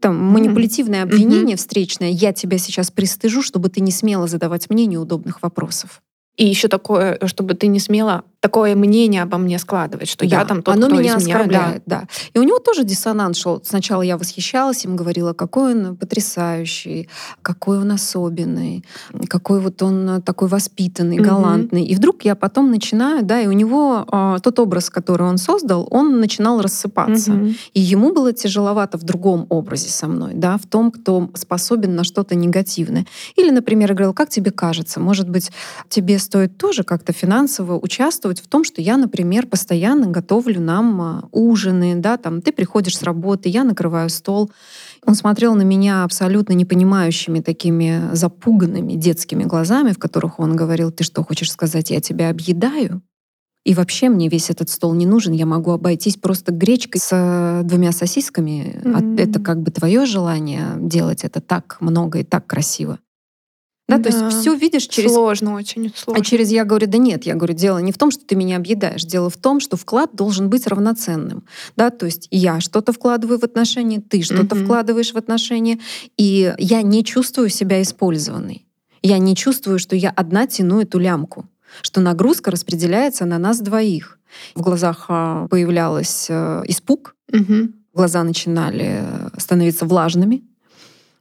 Там манипулятивное обвинение mm-hmm. встречное, я тебя сейчас пристыжу, чтобы ты не смела задавать мне неудобных вопросов. И еще такое, чтобы ты не смела такое мнение обо мне складывать, что да, я там тот, оно кто меня изменяет. оскорбляет, да. И у него тоже диссонанс шел. Сначала я восхищалась им, говорила, какой он потрясающий, какой он особенный, какой вот он такой воспитанный, галантный. И вдруг я потом начинаю, да, и у него э, тот образ, который он создал, он начинал рассыпаться. Угу. И ему было тяжеловато в другом образе со мной, да, в том, кто способен на что-то негативное. Или, например, я говорила, как тебе кажется, может быть, тебе стоит тоже как-то финансово участвовать участвовать в том, что я, например, постоянно готовлю нам а, ужины, да, там ты приходишь с работы, я накрываю стол. Он смотрел на меня абсолютно непонимающими такими запуганными детскими глазами, в которых он говорил, ты что, хочешь сказать, я тебя объедаю? И вообще мне весь этот стол не нужен, я могу обойтись просто гречкой с э, двумя сосисками. Mm-hmm. Это как бы твое желание делать это так много и так красиво. Да, да, то есть все видишь через... Сложно очень, а сложно. А через я говорю, да нет, я говорю, дело не в том, что ты меня объедаешь, дело в том, что вклад должен быть равноценным. Да, то есть я что-то вкладываю в отношения, ты что-то угу. вкладываешь в отношения, и я не чувствую себя использованной. Я не чувствую, что я одна тяну эту лямку, что нагрузка распределяется на нас двоих. В глазах а, появлялся э, испуг, угу. глаза начинали становиться влажными,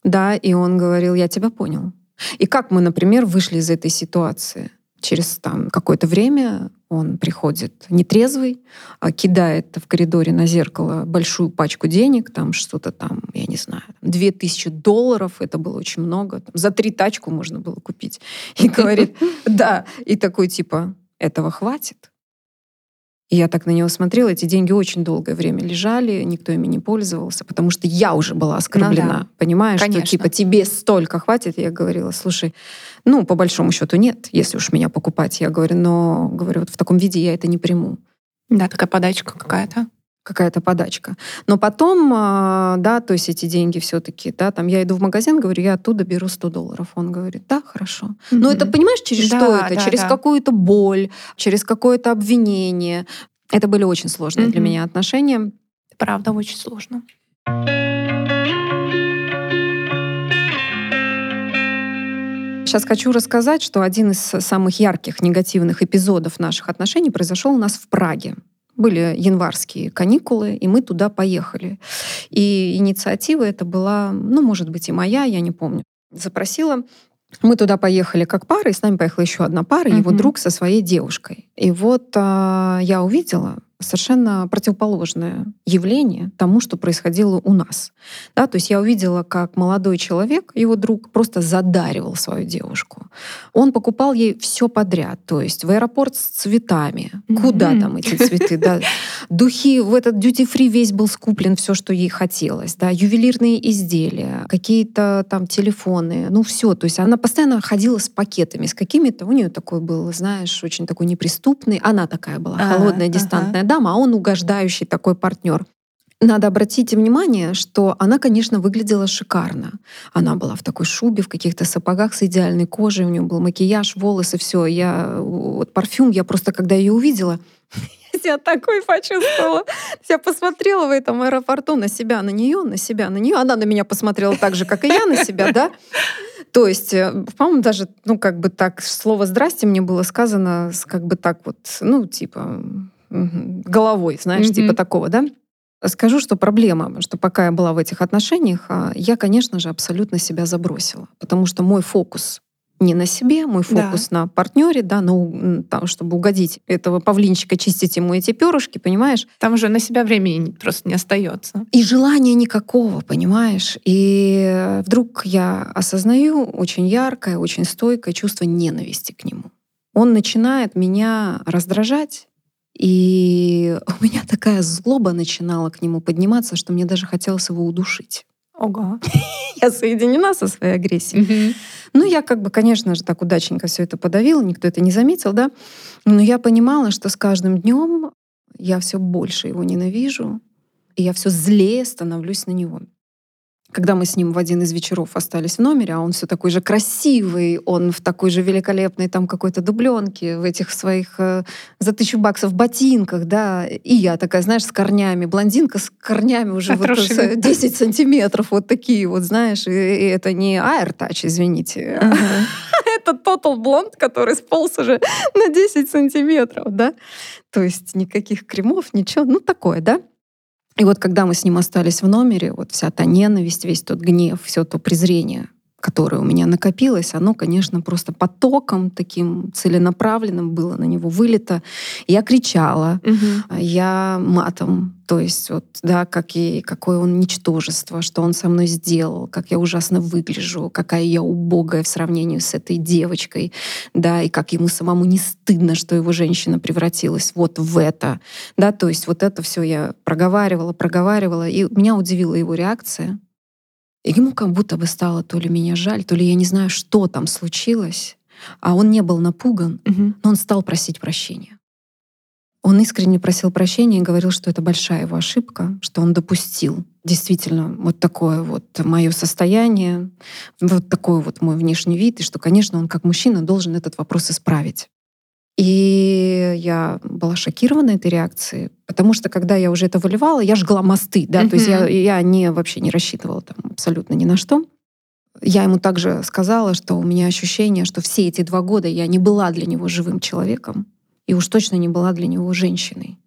да, и он говорил, я тебя понял. И как мы, например, вышли из этой ситуации? Через там какое-то время он приходит нетрезвый, а кидает в коридоре на зеркало большую пачку денег, там что-то там, я не знаю, две тысячи долларов, это было очень много, там, за три тачку можно было купить. И говорит, [laughs] да, и такой типа, этого хватит. И я так на него смотрела, эти деньги очень долгое время лежали, никто ими не пользовался, потому что я уже была оскорблена. Ну, да. Понимаешь, Конечно. что типа тебе столько хватит? Я говорила, слушай, ну, по большому счету нет, если уж меня покупать. Я говорю, но говорю, вот в таком виде я это не приму. Да, такая подачка какая-то какая-то подачка. Но потом, а, да, то есть эти деньги все-таки, да, там я иду в магазин, говорю, я оттуда беру 100 долларов. Он говорит, да, хорошо. Mm-hmm. Но это, понимаешь, через да, что это? Да, через да. какую-то боль, через какое-то обвинение. Это были очень сложные mm-hmm. для меня отношения. Правда, очень сложно. Сейчас хочу рассказать, что один из самых ярких негативных эпизодов наших отношений произошел у нас в Праге были январские каникулы, и мы туда поехали. И инициатива это была, ну, может быть, и моя, я не помню. Запросила мы туда поехали как пара, и с нами поехала еще одна пара, mm-hmm. его друг со своей девушкой. И вот а, я увидела, совершенно противоположное явление тому, что происходило у нас. Да, то есть я увидела, как молодой человек, его друг, просто задаривал свою девушку. Он покупал ей все подряд, то есть в аэропорт с цветами. Mm-hmm. Куда там эти цветы? Да? Духи, в этот duty-free весь был скуплен, все, что ей хотелось. Да? Ювелирные изделия, какие-то там телефоны, ну все. То есть она постоянно ходила с пакетами, с какими-то, у нее такой был, знаешь, очень такой неприступный. Она такая была, холодная, дистантная дама, а он угождающий такой партнер. Надо обратить внимание, что она, конечно, выглядела шикарно. Она была в такой шубе, в каких-то сапогах с идеальной кожей, у нее был макияж, волосы, все. Я вот парфюм, я просто когда ее увидела, [laughs] я такой почувствовала. Я посмотрела в этом аэропорту на себя, на нее, на себя, на нее. Она на меня посмотрела так же, как и я на себя, да? То есть, э, по-моему, даже, ну, как бы так, слово «здрасте» мне было сказано, как бы так вот, ну, типа, головой, знаешь, mm-hmm. типа такого, да? Скажу, что проблема, что пока я была в этих отношениях, а, я, конечно же, абсолютно себя забросила, потому что мой фокус не на себе, мой фокус да. на партнере, да, на, там, чтобы угодить этого павлинчика, чистить ему эти перышки, понимаешь? Там уже на себя времени просто не остается. И желания никакого, понимаешь? И вдруг я осознаю очень яркое, очень стойкое чувство ненависти к нему. Он начинает меня раздражать, и у меня такая злоба начинала к нему подниматься, что мне даже хотелось его удушить. Ого. [laughs] я соединена со своей агрессией. Ну, я как бы, конечно же, так удачненько все это подавила, никто это не заметил, да. Но я понимала, что с каждым днем я все больше его ненавижу, и я все злее становлюсь на него когда мы с ним в один из вечеров остались в номере, а он все такой же красивый, он в такой же великолепной там какой-то дубленке, в этих своих э, за тысячу баксов ботинках, да, и я такая, знаешь, с корнями, блондинка с корнями уже вот 10 сантиметров, вот такие вот, знаешь, и, и это не AirTouch, извините, uh-huh. [laughs] это Total Blonde, который сполз уже на 10 сантиметров, да, то есть никаких кремов, ничего, ну такое, да. И вот когда мы с ним остались в номере, вот вся та ненависть, весь тот гнев, все то презрение, которое у меня накопилось, оно, конечно, просто потоком таким целенаправленным было на него вылито. Я кричала, угу. я матом, то есть вот, да, как и, какое он ничтожество, что он со мной сделал, как я ужасно выгляжу, какая я убогая в сравнении с этой девочкой, да, и как ему самому не стыдно, что его женщина превратилась вот в это, да, то есть вот это все я проговаривала, проговаривала, и меня удивила его реакция, ему как будто бы стало то ли меня жаль, то ли я не знаю, что там случилось. А он не был напуган, угу. но он стал просить прощения. Он искренне просил прощения и говорил, что это большая его ошибка, что он допустил действительно вот такое вот мое состояние, вот такой вот мой внешний вид, и что, конечно, он как мужчина должен этот вопрос исправить. И я была шокирована этой реакцией, потому что когда я уже это выливала, я жгла мосты, да, mm-hmm. то есть я, я не, вообще не рассчитывала там абсолютно ни на что. Я ему также сказала, что у меня ощущение, что все эти два года я не была для него живым человеком, и уж точно не была для него женщиной.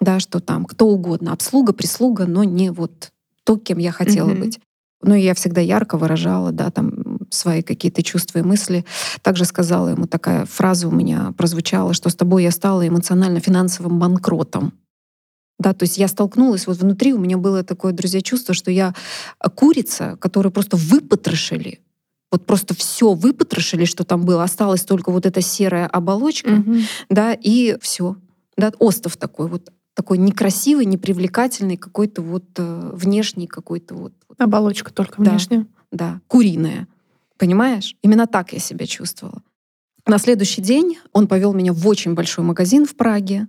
Да, что там кто угодно, обслуга, прислуга, но не вот то, кем я хотела mm-hmm. быть. Ну, я всегда ярко выражала, да, там свои какие-то чувства и мысли. Также сказала ему, такая фраза у меня прозвучала, что с тобой я стала эмоционально-финансовым банкротом. Да, то есть я столкнулась, вот внутри у меня было такое, друзья, чувство, что я курица, которую просто выпотрошили, вот просто все выпотрошили, что там было, осталась только вот эта серая оболочка, mm-hmm. да, и все, да, остов такой вот такой некрасивый, непривлекательный, какой-то вот э, внешний какой-то вот. Оболочка только внешняя. Да, да, куриная. Понимаешь? Именно так я себя чувствовала. На следующий день он повел меня в очень большой магазин в Праге,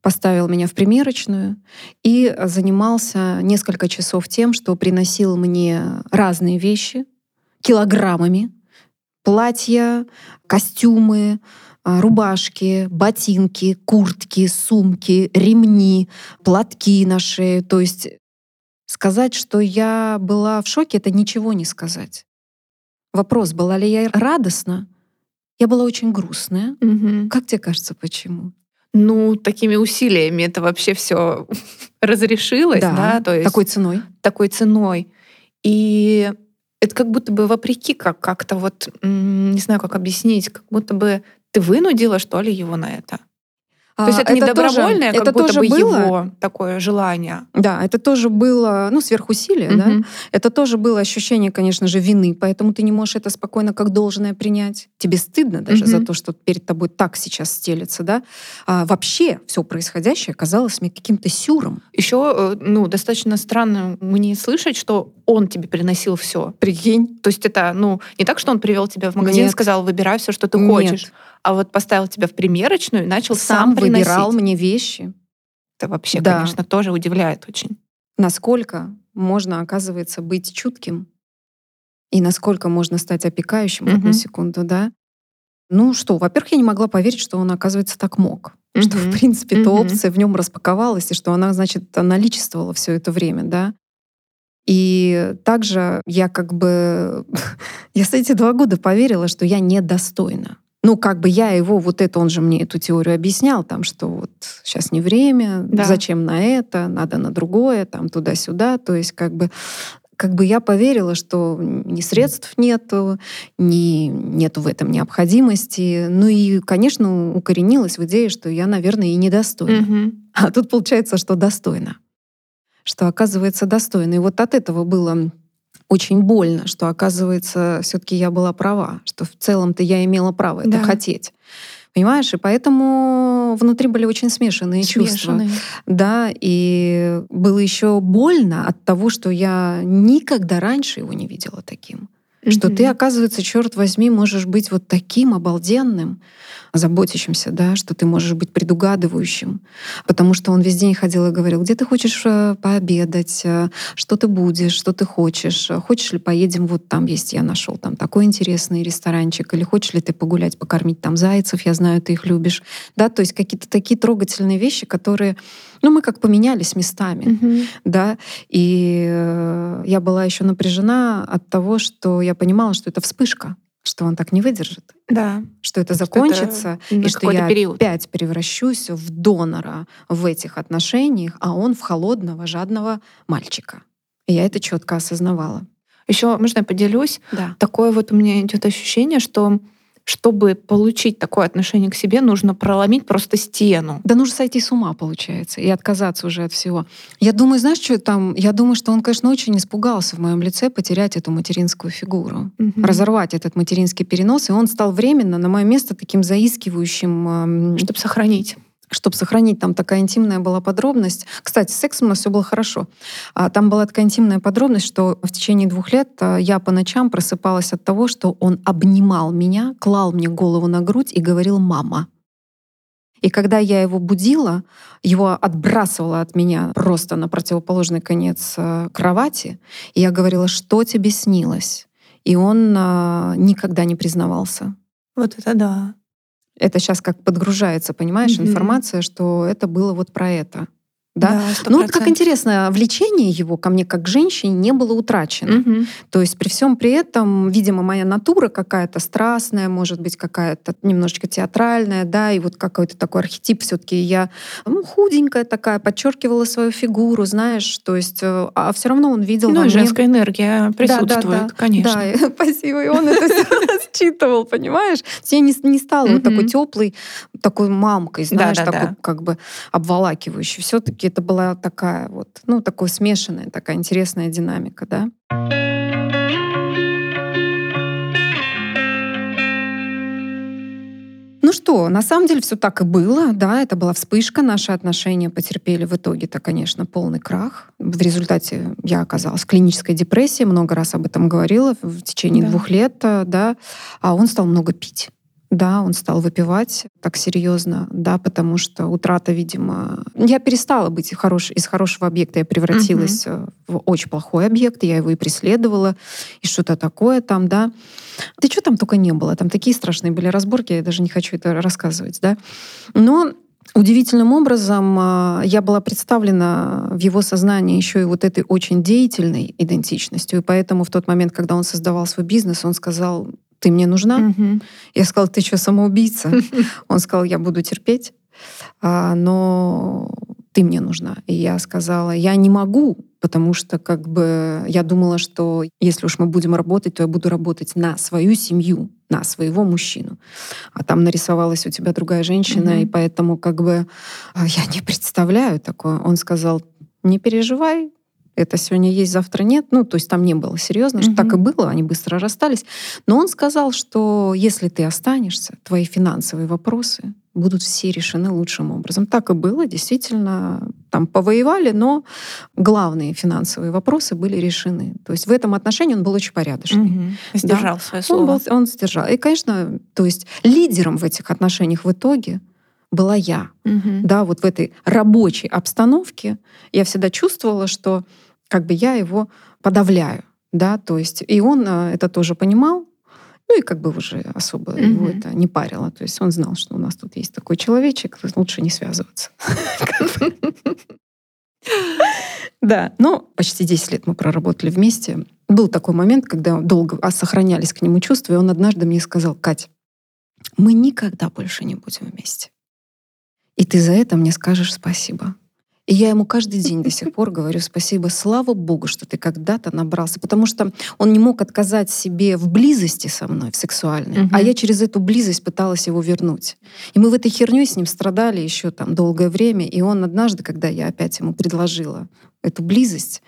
поставил меня в примерочную и занимался несколько часов тем, что приносил мне разные вещи килограммами. Платья, костюмы, а, рубашки, ботинки, куртки, сумки, ремни, платки на шею. То есть сказать, что я была в шоке, это ничего не сказать. Вопрос, была ли я радостна? Я была очень грустная. Угу. Как тебе кажется, почему? Ну, такими усилиями это вообще все [laughs] разрешилось, да, да, то есть такой ценой. Такой ценой. И это как будто бы вопреки, как как-то вот, не знаю, как объяснить, как будто бы ты вынудила, что ли, его на это? То есть а, это, это не добровольное, тоже, как это будто тоже бы было, его такое желание. Да, это тоже было, ну, сверхусилие, угу. да. Это тоже было ощущение, конечно же, вины, поэтому ты не можешь это спокойно как должное принять. Тебе стыдно даже угу. за то, что перед тобой так сейчас стелется, да. А вообще все происходящее казалось мне каким-то сюром. Еще, э, ну, достаточно странно мне слышать, что он тебе приносил все. Прикинь. То есть это, ну, не так, что он привел тебя в магазин, Нет. сказал, выбирай все, что ты Нет. хочешь а вот поставил тебя в примерочную и начал сам, сам приносить. выбирал мне вещи. Это вообще, да. конечно, тоже удивляет очень. Насколько можно, оказывается, быть чутким и насколько можно стать опекающим, угу. одну секунду, да? Ну что, во-первых, я не могла поверить, что он, оказывается, так мог. Угу. Что, в принципе, эта опция в нем распаковалась, и что она, значит, наличествовала все это время, да? И также я как бы... [laughs] я за эти два года поверила, что я недостойна Ну, как бы я его, вот это, он же мне эту теорию объяснял, там, что вот сейчас не время, да. зачем на это, надо на другое, там, туда-сюда. То есть, как бы, как бы я поверила, что ни средств нету, ни нету в этом необходимости. Ну и, конечно, укоренилась в идее, что я, наверное, и недостойна. Угу. А тут получается, что достойна. Что, оказывается, достойна. И вот от этого было очень больно, что, оказывается, все-таки я была права, что в целом-то я имела право это хотеть. Понимаешь? И поэтому внутри были очень смешанные, смешанные. чувства. Да, и было еще больно от того, что я никогда раньше его не видела таким. Mm-hmm. Что ты, оказывается, черт возьми, можешь быть вот таким обалденным, заботящимся, да, что ты можешь быть предугадывающим, потому что он весь день ходил и говорил, где ты хочешь э, пообедать, э, что ты будешь, что ты хочешь, хочешь ли поедем вот там есть, я нашел там такой интересный ресторанчик, или хочешь ли ты погулять, покормить там зайцев, я знаю, ты их любишь, да, то есть какие-то такие трогательные вещи, которые, ну, мы как поменялись местами, mm-hmm. да, и э, я была еще напряжена от того, что я понимала, что это вспышка, что он так не выдержит. Да. Что это закончится, что это и что я период. опять превращусь в донора в этих отношениях, а он в холодного, жадного мальчика. И я это четко осознавала. Еще можно я поделюсь? Да. Такое вот у меня идет ощущение, что чтобы получить такое отношение к себе, нужно проломить просто стену. Да нужно сойти с ума, получается, и отказаться уже от всего. Я думаю, знаешь, что там? Я думаю, что он, конечно, очень испугался в моем лице потерять эту материнскую фигуру, угу. разорвать этот материнский перенос, и он стал временно на мое место таким заискивающим. Чтобы сохранить чтобы сохранить, там такая интимная была подробность. Кстати, с сексом у нас все было хорошо. А там была такая интимная подробность, что в течение двух лет а, я по ночам просыпалась от того, что он обнимал меня, клал мне голову на грудь и говорил «мама». И когда я его будила, его отбрасывала от меня просто на противоположный конец а, кровати, и я говорила, что тебе снилось? И он никогда не признавался. Вот это да. Это сейчас как подгружается, понимаешь, mm-hmm. информация, что это было вот про это. Да? Да, ну вот как интересно, влечение его ко мне как к женщине не было утрачено. Угу. То есть при всем при этом, видимо, моя натура какая-то страстная, может быть, какая-то немножечко театральная, да, и вот какой-то такой архетип все-таки я ну, худенькая такая, подчеркивала свою фигуру, знаешь, то есть, э, а все равно он видел ну, женская энергия присутствует, да, да, да. конечно. Да, [laughs] спасибо, и он это считывал, понимаешь? Я не, не стала вот такой теплой, такой мамкой, знаешь, такой как бы обволакивающей. Все-таки это была такая вот, ну, такая смешанная, такая интересная динамика, да. Ну что, на самом деле все так и было, да, это была вспышка, наши отношения потерпели в итоге-то, конечно, полный крах. В результате я оказалась в клинической депрессии, много раз об этом говорила в течение да. двух лет, да, а он стал много пить. Да, он стал выпивать так серьезно, да, потому что утрата, видимо... Я перестала быть хорош... из хорошего объекта, я превратилась угу. в очень плохой объект, я его и преследовала, и что-то такое там, да. Да что там только не было, там такие страшные были разборки, я даже не хочу это рассказывать, да. Но Удивительным образом а, я была представлена в его сознании еще и вот этой очень деятельной идентичностью. И поэтому в тот момент, когда он создавал свой бизнес, он сказал, ты мне нужна? Угу. Я сказала, ты что, самоубийца? [laughs] Он сказал, я буду терпеть, а, но ты мне нужна. И я сказала, я не могу, потому что как бы я думала, что если уж мы будем работать, то я буду работать на свою семью, на своего мужчину. А там нарисовалась у тебя другая женщина, mm-hmm. и поэтому как бы а, я не представляю такое. Он сказал, не переживай, это сегодня есть, завтра нет. Ну, то есть там не было серьезно, что угу. так и было, они быстро расстались. Но он сказал, что если ты останешься, твои финансовые вопросы будут все решены лучшим образом. Так и было, действительно, там повоевали, но главные финансовые вопросы были решены. То есть в этом отношении он был очень порядочный. Угу. Сдержал да? свое слово. Он, был, он сдержал. И, конечно, то есть лидером в этих отношениях в итоге была я. Угу. Да, вот в этой рабочей обстановке я всегда чувствовала, что как бы я его подавляю, да, то есть и он а, это тоже понимал, ну и как бы уже особо mm-hmm. его это не парило, то есть он знал, что у нас тут есть такой человечек, лучше не связываться. Да, но почти 10 лет мы проработали вместе. Был такой момент, когда долго сохранялись к нему чувства, и он однажды мне сказал, Кать, мы никогда больше не будем вместе. И ты за это мне скажешь спасибо. И я ему каждый день до сих пор говорю спасибо, слава Богу, что ты когда-то набрался, потому что он не мог отказать себе в близости со мной, в сексуальной, угу. а я через эту близость пыталась его вернуть. И мы в этой херню с ним страдали еще там долгое время, и он однажды, когда я опять ему предложила эту близость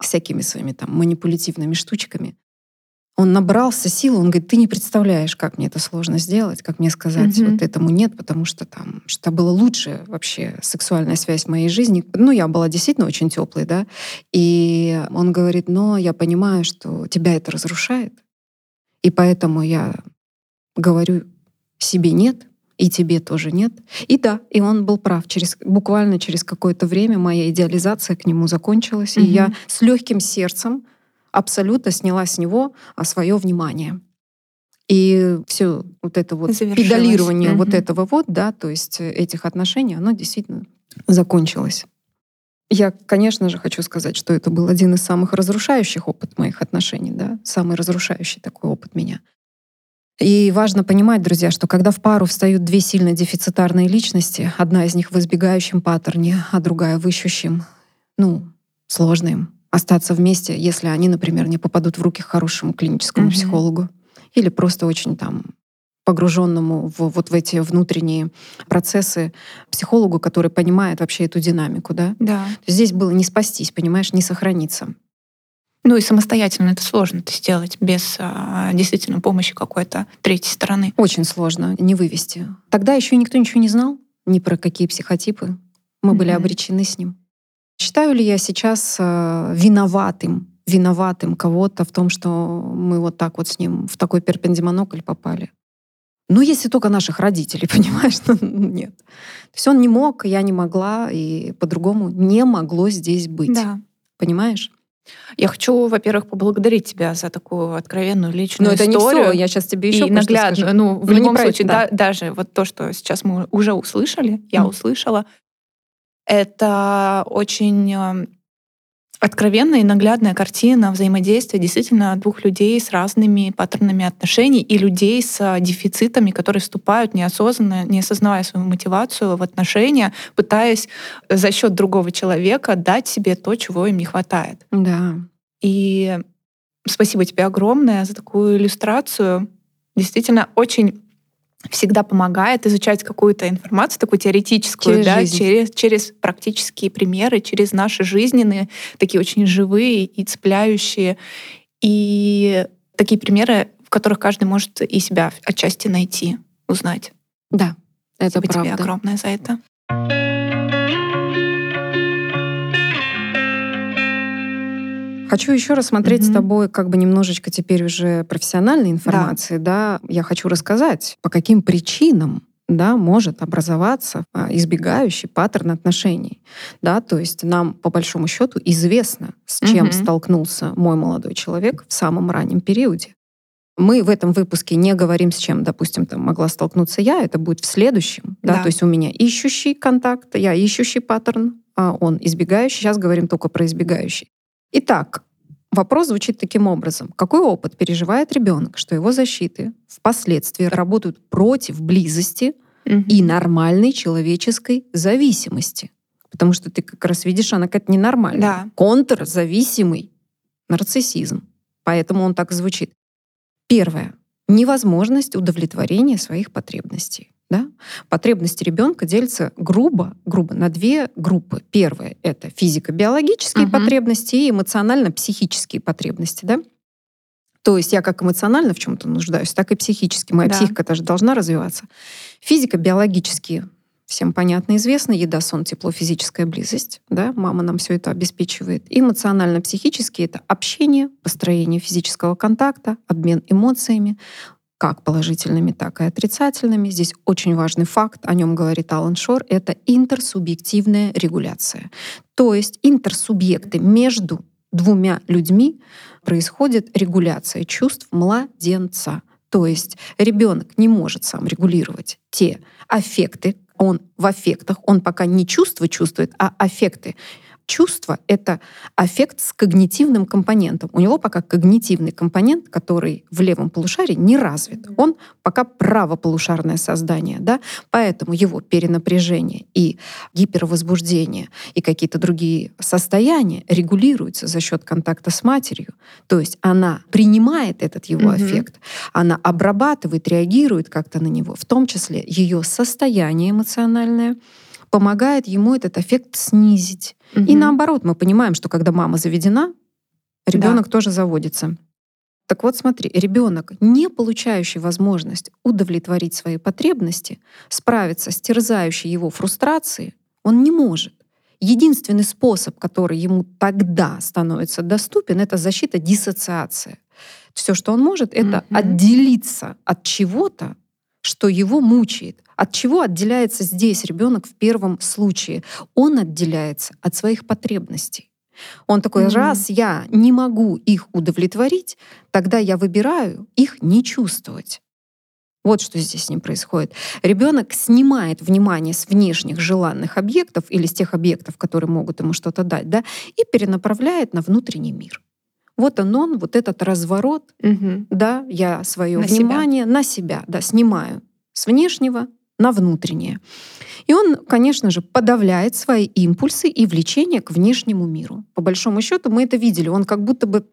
всякими своими там манипулятивными штучками, он набрался сил, он говорит, ты не представляешь, как мне это сложно сделать, как мне сказать mm-hmm. вот этому нет, потому что там, что было лучше вообще сексуальная связь в моей жизни. Ну, я была действительно очень теплой, да, и он говорит, но я понимаю, что тебя это разрушает, и поэтому я говорю себе нет, и тебе тоже нет. И да, и он был прав. Через, буквально через какое-то время моя идеализация к нему закончилась, mm-hmm. и я с легким сердцем абсолютно сняла с него а, свое внимание. И все вот это вот педалирование mm-hmm. вот этого вот, да, то есть э, этих отношений, оно действительно закончилось. Я, конечно же, хочу сказать, что это был один из самых разрушающих опыт моих отношений, да, самый разрушающий такой опыт меня. И важно понимать, друзья, что когда в пару встают две сильно дефицитарные личности, одна из них в избегающем паттерне, а другая в ищущем, ну, сложно им остаться вместе, если они, например, не попадут в руки хорошему клиническому mm-hmm. психологу или просто очень там погруженному в, вот в эти внутренние процессы психологу, который понимает вообще эту динамику, да? Да. Здесь было не спастись, понимаешь, не сохраниться. Ну и самостоятельно это сложно это сделать без а, действительно помощи какой-то третьей стороны. Очень сложно не вывести. Тогда еще никто ничего не знал ни про какие психотипы. Мы mm-hmm. были обречены с ним. Считаю ли я сейчас э, виноватым, виноватым кого-то в том, что мы вот так вот с ним в такой перпендимонокль попали? Ну, если только наших родителей, [laughs] понимаешь? Ну, нет. То есть он не мог, я не могла, и по-другому не могло здесь быть. Да. Понимаешь? Я хочу, во-первых, поблагодарить тебя за такую откровенную личную Но историю. Но это не все. Я сейчас тебе еще и наглядно, ну в ну, любом случае, да. Да, даже вот то, что сейчас мы уже услышали, я mm. услышала, это очень эм, откровенная и наглядная картина взаимодействия действительно двух людей с разными паттернами отношений и людей с э, дефицитами, которые вступают неосознанно, не осознавая свою мотивацию в отношения, пытаясь за счет другого человека дать себе то, чего им не хватает. Да. И спасибо тебе огромное за такую иллюстрацию. Действительно, очень всегда помогает изучать какую-то информацию, такую теоретическую, через да, через, через практические примеры, через наши жизненные, такие очень живые и цепляющие. И такие примеры, в которых каждый может и себя отчасти найти, узнать. Да, это Спасибо правда. тебе огромное за это. Хочу еще рассмотреть mm-hmm. с тобой как бы немножечко теперь уже профессиональной информации, да. да. Я хочу рассказать, по каким причинам да, может образоваться а, избегающий паттерн отношений. Да, то есть нам, по большому счету, известно, с чем mm-hmm. столкнулся мой молодой человек в самом раннем периоде. Мы в этом выпуске не говорим, с чем, допустим, там могла столкнуться я, это будет в следующем. Да? Да, то есть у меня ищущий контакт, я ищущий паттерн, а он избегающий. Сейчас говорим только про избегающий. Итак, вопрос звучит таким образом. Какой опыт переживает ребенок, что его защиты впоследствии работают против близости угу. и нормальной человеческой зависимости? Потому что ты как раз видишь, она какая-то ненормальная. Да. Контрзависимый нарциссизм. Поэтому он так звучит. Первое. Невозможность удовлетворения своих потребностей. Да? Потребности ребенка делятся грубо, грубо на две группы. Первая — это физико-биологические угу. потребности и эмоционально-психические потребности. Да? То есть я как эмоционально в чем-то нуждаюсь, так и психически. Моя да. психика тоже должна развиваться. Физико-биологические всем понятно, известно, еда, сон, тепло, физическая близость, да, мама нам все это обеспечивает. Эмоционально-психические — это общение, построение физического контакта, обмен эмоциями, как положительными, так и отрицательными. Здесь очень важный факт, о нем говорит Алан Шор, это интерсубъективная регуляция. То есть интерсубъекты между двумя людьми происходит регуляция чувств младенца. То есть ребенок не может сам регулировать те аффекты, он в аффектах, он пока не чувства чувствует, а аффекты чувство — это аффект с когнитивным компонентом. У него пока когнитивный компонент, который в левом полушарии не развит. Он пока правополушарное создание, да? поэтому его перенапряжение и гипервозбуждение и какие-то другие состояния регулируются за счет контакта с матерью. То есть она принимает этот его угу. аффект, она обрабатывает, реагирует как-то на него, в том числе ее состояние эмоциональное, помогает ему этот эффект снизить. Угу. И наоборот, мы понимаем, что когда мама заведена, ребенок да. тоже заводится. Так вот, смотри, ребенок, не получающий возможность удовлетворить свои потребности, справиться с терзающей его фрустрацией, он не может. Единственный способ, который ему тогда становится доступен, это защита диссоциация. Все, что он может, это mm отделиться от чего-то, что его мучает. От чего отделяется здесь ребенок в первом случае? Он отделяется от своих потребностей. Он такой, mm-hmm. раз я не могу их удовлетворить, тогда я выбираю их не чувствовать. Вот что здесь с ним происходит. Ребенок снимает внимание с внешних желанных объектов или с тех объектов, которые могут ему что-то дать, да, и перенаправляет на внутренний мир. Вот он, он вот этот разворот, угу. да, я свое на внимание себя. на себя, да, снимаю с внешнего на внутреннее. И он, конечно же, подавляет свои импульсы и влечения к внешнему миру. По большому счету мы это видели. Он как будто бы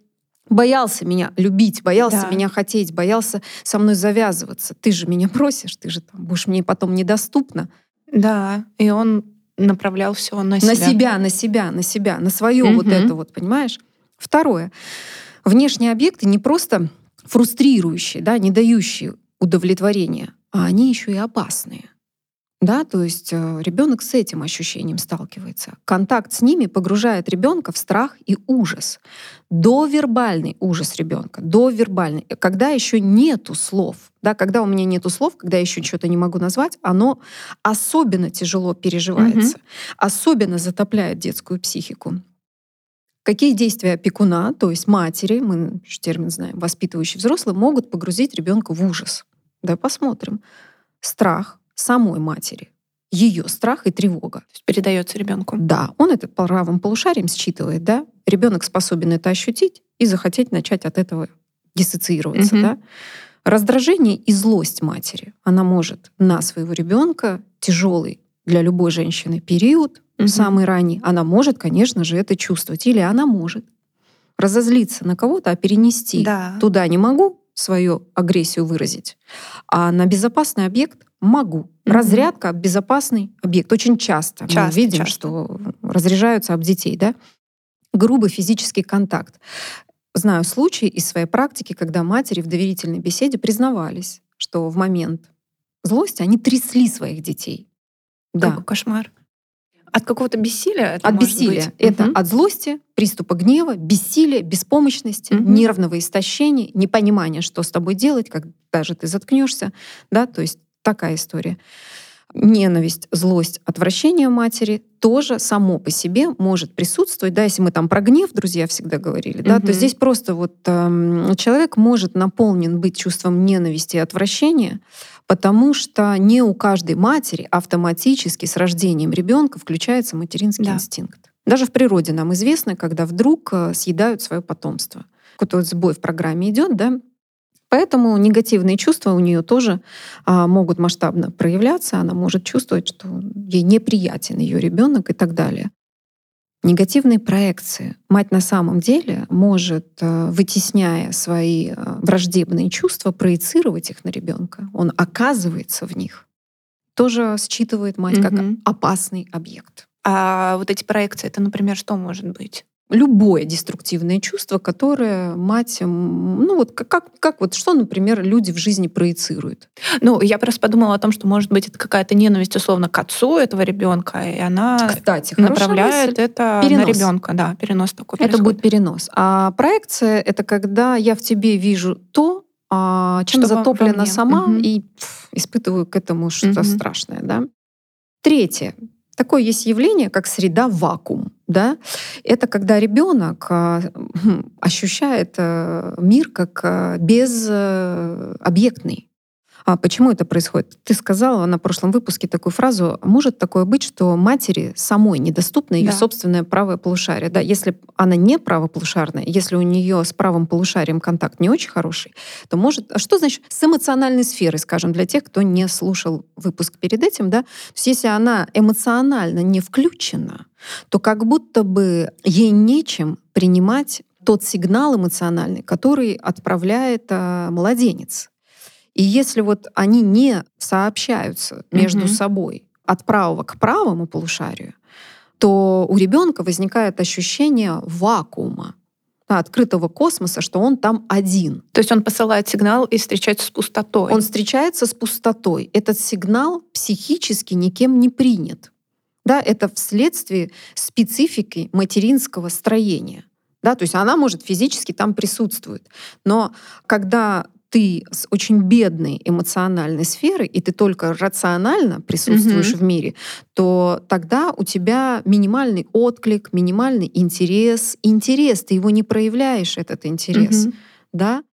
боялся меня любить, боялся да. меня хотеть, боялся со мной завязываться. Ты же меня [laughs] просишь, ты же там будешь мне потом недоступна. Да, и он направлял все на себя. На себя, на себя, на себя, на свое угу. вот это вот, понимаешь? Второе. Внешние объекты не просто фрустрирующие, да, не дающие удовлетворения, а они еще и опасные. Да, то есть э, ребенок с этим ощущением сталкивается. Контакт с ними погружает ребенка в страх и ужас. Довербальный ужас ребенка, довербальный, когда еще нету слов, да, когда у меня нету слов, когда я еще что-то не могу назвать, оно особенно тяжело переживается, угу. особенно затопляет детскую психику. Какие действия опекуна, то есть матери, мы термин знаем, воспитывающие взрослые, могут погрузить ребенка в ужас? Да, посмотрим. Страх самой матери, ее страх и тревога. Передается ребенку. Да, он это правым полушарием считывает, да. Ребенок способен это ощутить и захотеть начать от этого диссоциироваться, угу. да. Раздражение и злость матери. Она может на своего ребенка тяжелый для любой женщины период, угу. самый ранний, она может, конечно же, это чувствовать. Или она может разозлиться на кого-то, а перенести да. туда не могу, свою агрессию выразить. А на безопасный объект могу. Разрядка безопасный объект. Очень часто, часто мы видим, часто. что разряжаются об детей, да? Грубый физический контакт. Знаю случаи из своей практики, когда матери в доверительной беседе признавались, что в момент злости они трясли своих детей. Да. Какой кошмар. От какого-то бессилия? Это от бессилия. Быть? Это угу. от злости, приступа гнева, бессилия, беспомощности, угу. нервного истощения, непонимания, что с тобой делать, когда же ты заткнешься. Да? То есть такая история. Ненависть, злость, отвращение матери тоже само по себе может присутствовать. Да, если мы там про гнев, друзья, всегда говорили, да, угу. то здесь просто вот э, человек может наполнен быть чувством ненависти и отвращения, потому что не у каждой матери автоматически с рождением ребенка включается материнский да. инстинкт. Даже в природе нам известно, когда вдруг э, съедают свое потомство. Какой-то сбой в программе идет, да, Поэтому негативные чувства у нее тоже а, могут масштабно проявляться. Она может чувствовать, что ей неприятен ее ребенок и так далее. Негативные проекции. Мать на самом деле может, э, вытесняя свои э, враждебные чувства, проецировать их на ребенка. Он оказывается в них. Тоже считывает мать угу. как опасный объект. А вот эти проекции, это, например, что может быть? Любое деструктивное чувство, которое мать, ну вот как, как вот что, например, люди в жизни проецируют. Ну, я просто подумала о том, что, может быть, это какая-то ненависть, условно, к отцу этого ребенка, и она Кстати, направляет мысль. это перенос. на ребенка. Да, перенос такой Это происходит. будет перенос. А проекция — это когда я в тебе вижу то, а, чем что затоплена сама, угу. и пф, испытываю к этому что-то угу. страшное. Да? Третье. Такое есть явление, как среда вакуум да, это когда ребенок а, ощущает э, мир как э, безобъектный. А почему это происходит? Ты сказала на прошлом выпуске такую фразу, может такое быть, что матери самой недоступно ее да. собственное правое полушарие. Да, если она не правополушарная, если у нее с правым полушарием контакт не очень хороший, то может... А что значит с эмоциональной сферой, скажем, для тех, кто не слушал выпуск перед этим, да? То есть если она эмоционально не включена, то как будто бы ей нечем принимать тот сигнал эмоциональный, который отправляет а, младенец. И если вот они не сообщаются между mm-hmm. собой от правого к правому полушарию, то у ребенка возникает ощущение вакуума, открытого космоса, что он там один. То есть он посылает сигнал и встречается с пустотой. Он встречается с пустотой. Этот сигнал психически никем не принят. Да, это вследствие специфики материнского строения. Да, то есть она может физически там присутствовать. Но когда ты с очень бедной эмоциональной сферой, и ты только рационально присутствуешь mm-hmm. в мире, то тогда у тебя минимальный отклик, минимальный интерес. Интерес, ты его не проявляешь, этот интерес. Mm-hmm. Да?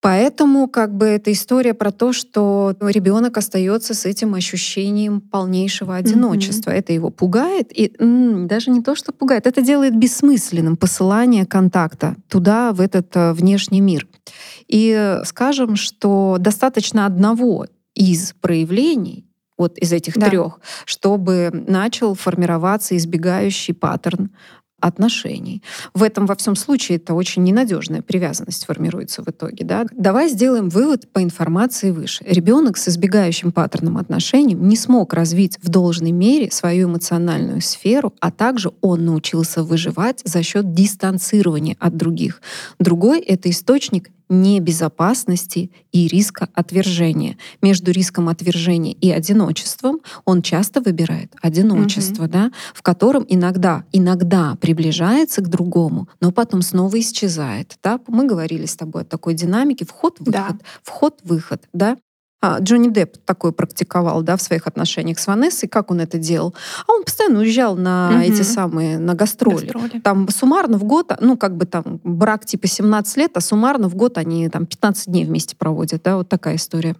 Поэтому как бы эта история про то, что ребенок остается с этим ощущением полнейшего одиночества. Mm-hmm. Это его пугает. И м, даже не то, что пугает, это делает бессмысленным посылание контакта туда, в этот э, внешний мир. И скажем, что достаточно одного из проявлений, вот из этих да. трех, чтобы начал формироваться избегающий паттерн отношений. В этом во всем случае это очень ненадежная привязанность формируется в итоге. Да? Давай сделаем вывод по информации выше. Ребенок с избегающим паттерном отношений не смог развить в должной мере свою эмоциональную сферу, а также он научился выживать за счет дистанцирования от других. Другой — это источник небезопасности и риска отвержения. Между риском отвержения и одиночеством он часто выбирает одиночество, угу. да, в котором иногда, иногда приближается к другому, но потом снова исчезает. Да? Мы говорили с тобой о такой динамике вход-выход, да. вход-выход. Да? А, Джонни Депп такое практиковал, да, в своих отношениях с Ванессой. Как он это делал? А он постоянно уезжал на угу. эти самые, на гастроли. гастроли. Там суммарно в год, ну, как бы там брак типа 17 лет, а суммарно в год они там 15 дней вместе проводят, да, вот такая история.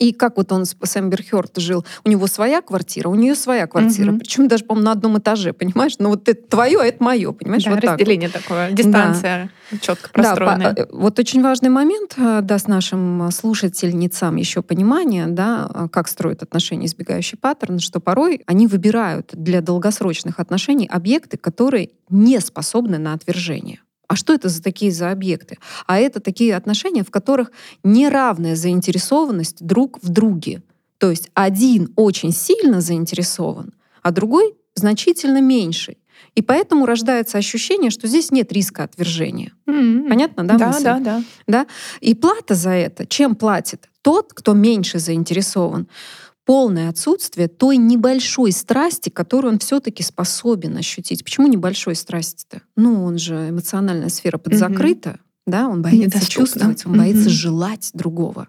И как вот он с, с Эмбер Хёрд жил, у него своя квартира, у нее своя квартира, угу. причем даже, по-моему, на одном этаже, понимаешь? Ну вот это твое, а это мое, понимаешь? Да, вот разделение так такое, дистанция да. четко простроенная. Да, по, вот очень важный момент э, даст нашим слушательницам еще понимание, да, как строят отношения избегающий паттерн, что порой они выбирают для долгосрочных отношений объекты, которые не способны на отвержение. А что это за такие за объекты? А это такие отношения, в которых неравная заинтересованность друг в друге. То есть один очень сильно заинтересован, а другой значительно меньший. И поэтому рождается ощущение, что здесь нет риска отвержения. Mm-hmm. Понятно, да? Да, мысль? да, да. да. И плата за это, чем платит? Тот, кто меньше заинтересован полное отсутствие той небольшой страсти, которую он все-таки способен ощутить. Почему небольшой страсти-то? Ну, он же эмоциональная сфера подзакрыта, угу. да, он боится чувствовать, он угу. боится желать другого.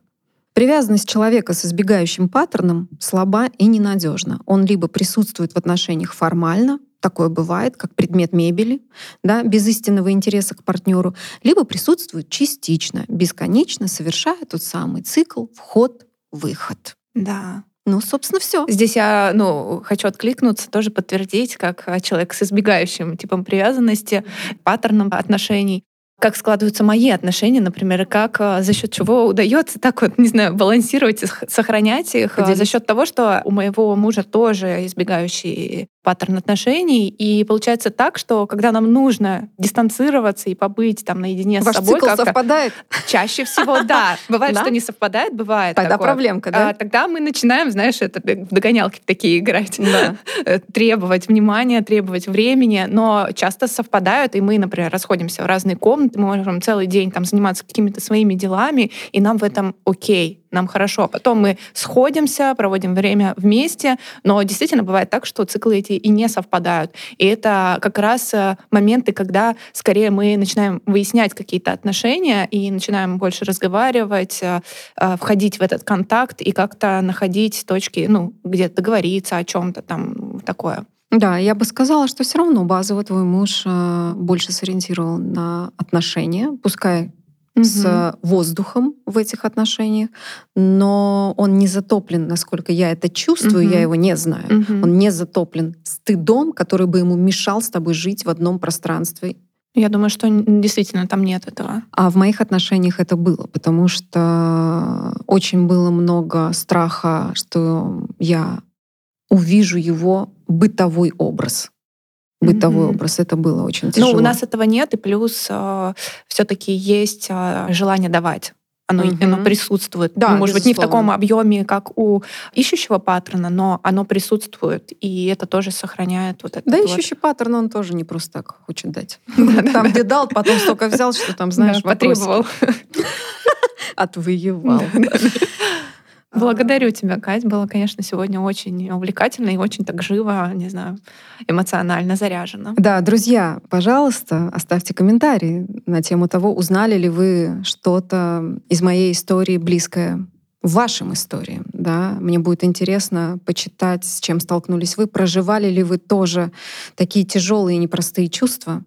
Привязанность человека с избегающим паттерном слаба и ненадежна. Он либо присутствует в отношениях формально, такое бывает, как предмет мебели, да, без истинного интереса к партнеру, либо присутствует частично, бесконечно, совершая тот самый цикл вход-выход. Да. Ну, собственно, все. Здесь я ну, хочу откликнуться, тоже подтвердить, как человек с избегающим типом привязанности, паттерном отношений как складываются мои отношения, например, и как а, за счет чего удается так вот, не знаю, балансировать, сохранять их Поделись. за счет того, что у моего мужа тоже избегающий паттерн отношений. И получается так, что когда нам нужно дистанцироваться и побыть там наедине Ваш с собой... Ваш цикл совпадает? Чаще всего, [laughs] да. Бывает, что не совпадает, бывает Тогда проблемка, да? А, тогда мы начинаем, знаешь, это в догонялки такие играть. [laughs] Э, требовать внимания, требовать времени, но часто совпадают, и мы, например, расходимся в разные комнаты, мы можем целый день там заниматься какими-то своими делами, и нам в этом окей нам хорошо. Потом мы сходимся, проводим время вместе, но действительно бывает так, что циклы эти и не совпадают. И это как раз э, моменты, когда скорее мы начинаем выяснять какие-то отношения и начинаем больше разговаривать, э, э, входить в этот контакт и как-то находить точки, ну, где договориться о чем-то там такое. Да, я бы сказала, что все равно базово твой муж больше сориентирован на отношения, пускай угу. с воздухом в этих отношениях, но он не затоплен, насколько я это чувствую, угу. я его не знаю. Угу. Он не затоплен стыдом, который бы ему мешал с тобой жить в одном пространстве я думаю, что действительно там нет этого. А в моих отношениях это было, потому что очень было много страха, что я увижу его бытовой образ. Бытовой mm-hmm. образ это было очень тяжело. Ну, у нас этого нет, и плюс э, все-таки есть э, желание давать оно, угу. оно присутствует. Да, ну, может быть, не в таком объеме, как у ищущего паттерна, но оно присутствует, и это тоже сохраняет вот это. Да, вот. ищущий паттерн, он тоже не просто так хочет дать. [laughs] Там, где дал, потом столько взял, что там, знаешь, потребовал. [laughs] Отвоевал. Благодарю тебя, Кать. Было, конечно, сегодня очень увлекательно и очень так живо, не знаю, эмоционально заряжено. Да, друзья, пожалуйста, оставьте комментарии на тему того, узнали ли вы что-то из моей истории близкое вашим историям. Да? Мне будет интересно почитать, с чем столкнулись вы, проживали ли вы тоже такие тяжелые и непростые чувства.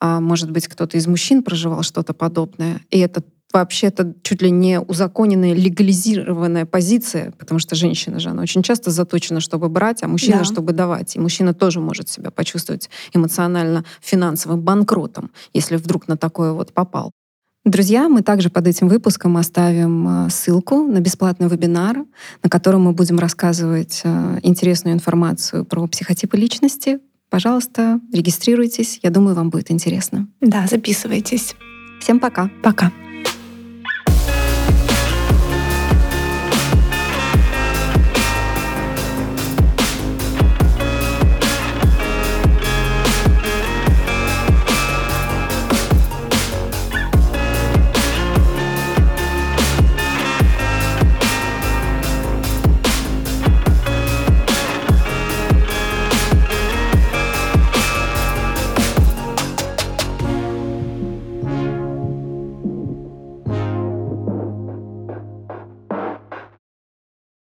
А может быть, кто-то из мужчин проживал что-то подобное, и это вообще это чуть ли не узаконенная, легализированная позиция, потому что женщина же, она очень часто заточена, чтобы брать, а мужчина, да. чтобы давать. И мужчина тоже может себя почувствовать эмоционально финансовым банкротом, если вдруг на такое вот попал. Друзья, мы также под этим выпуском оставим э, ссылку на бесплатный вебинар, на котором мы будем рассказывать э, интересную информацию про психотипы личности. Пожалуйста, регистрируйтесь. Я думаю, вам будет интересно. Да, записывайтесь. Всем пока. Пока.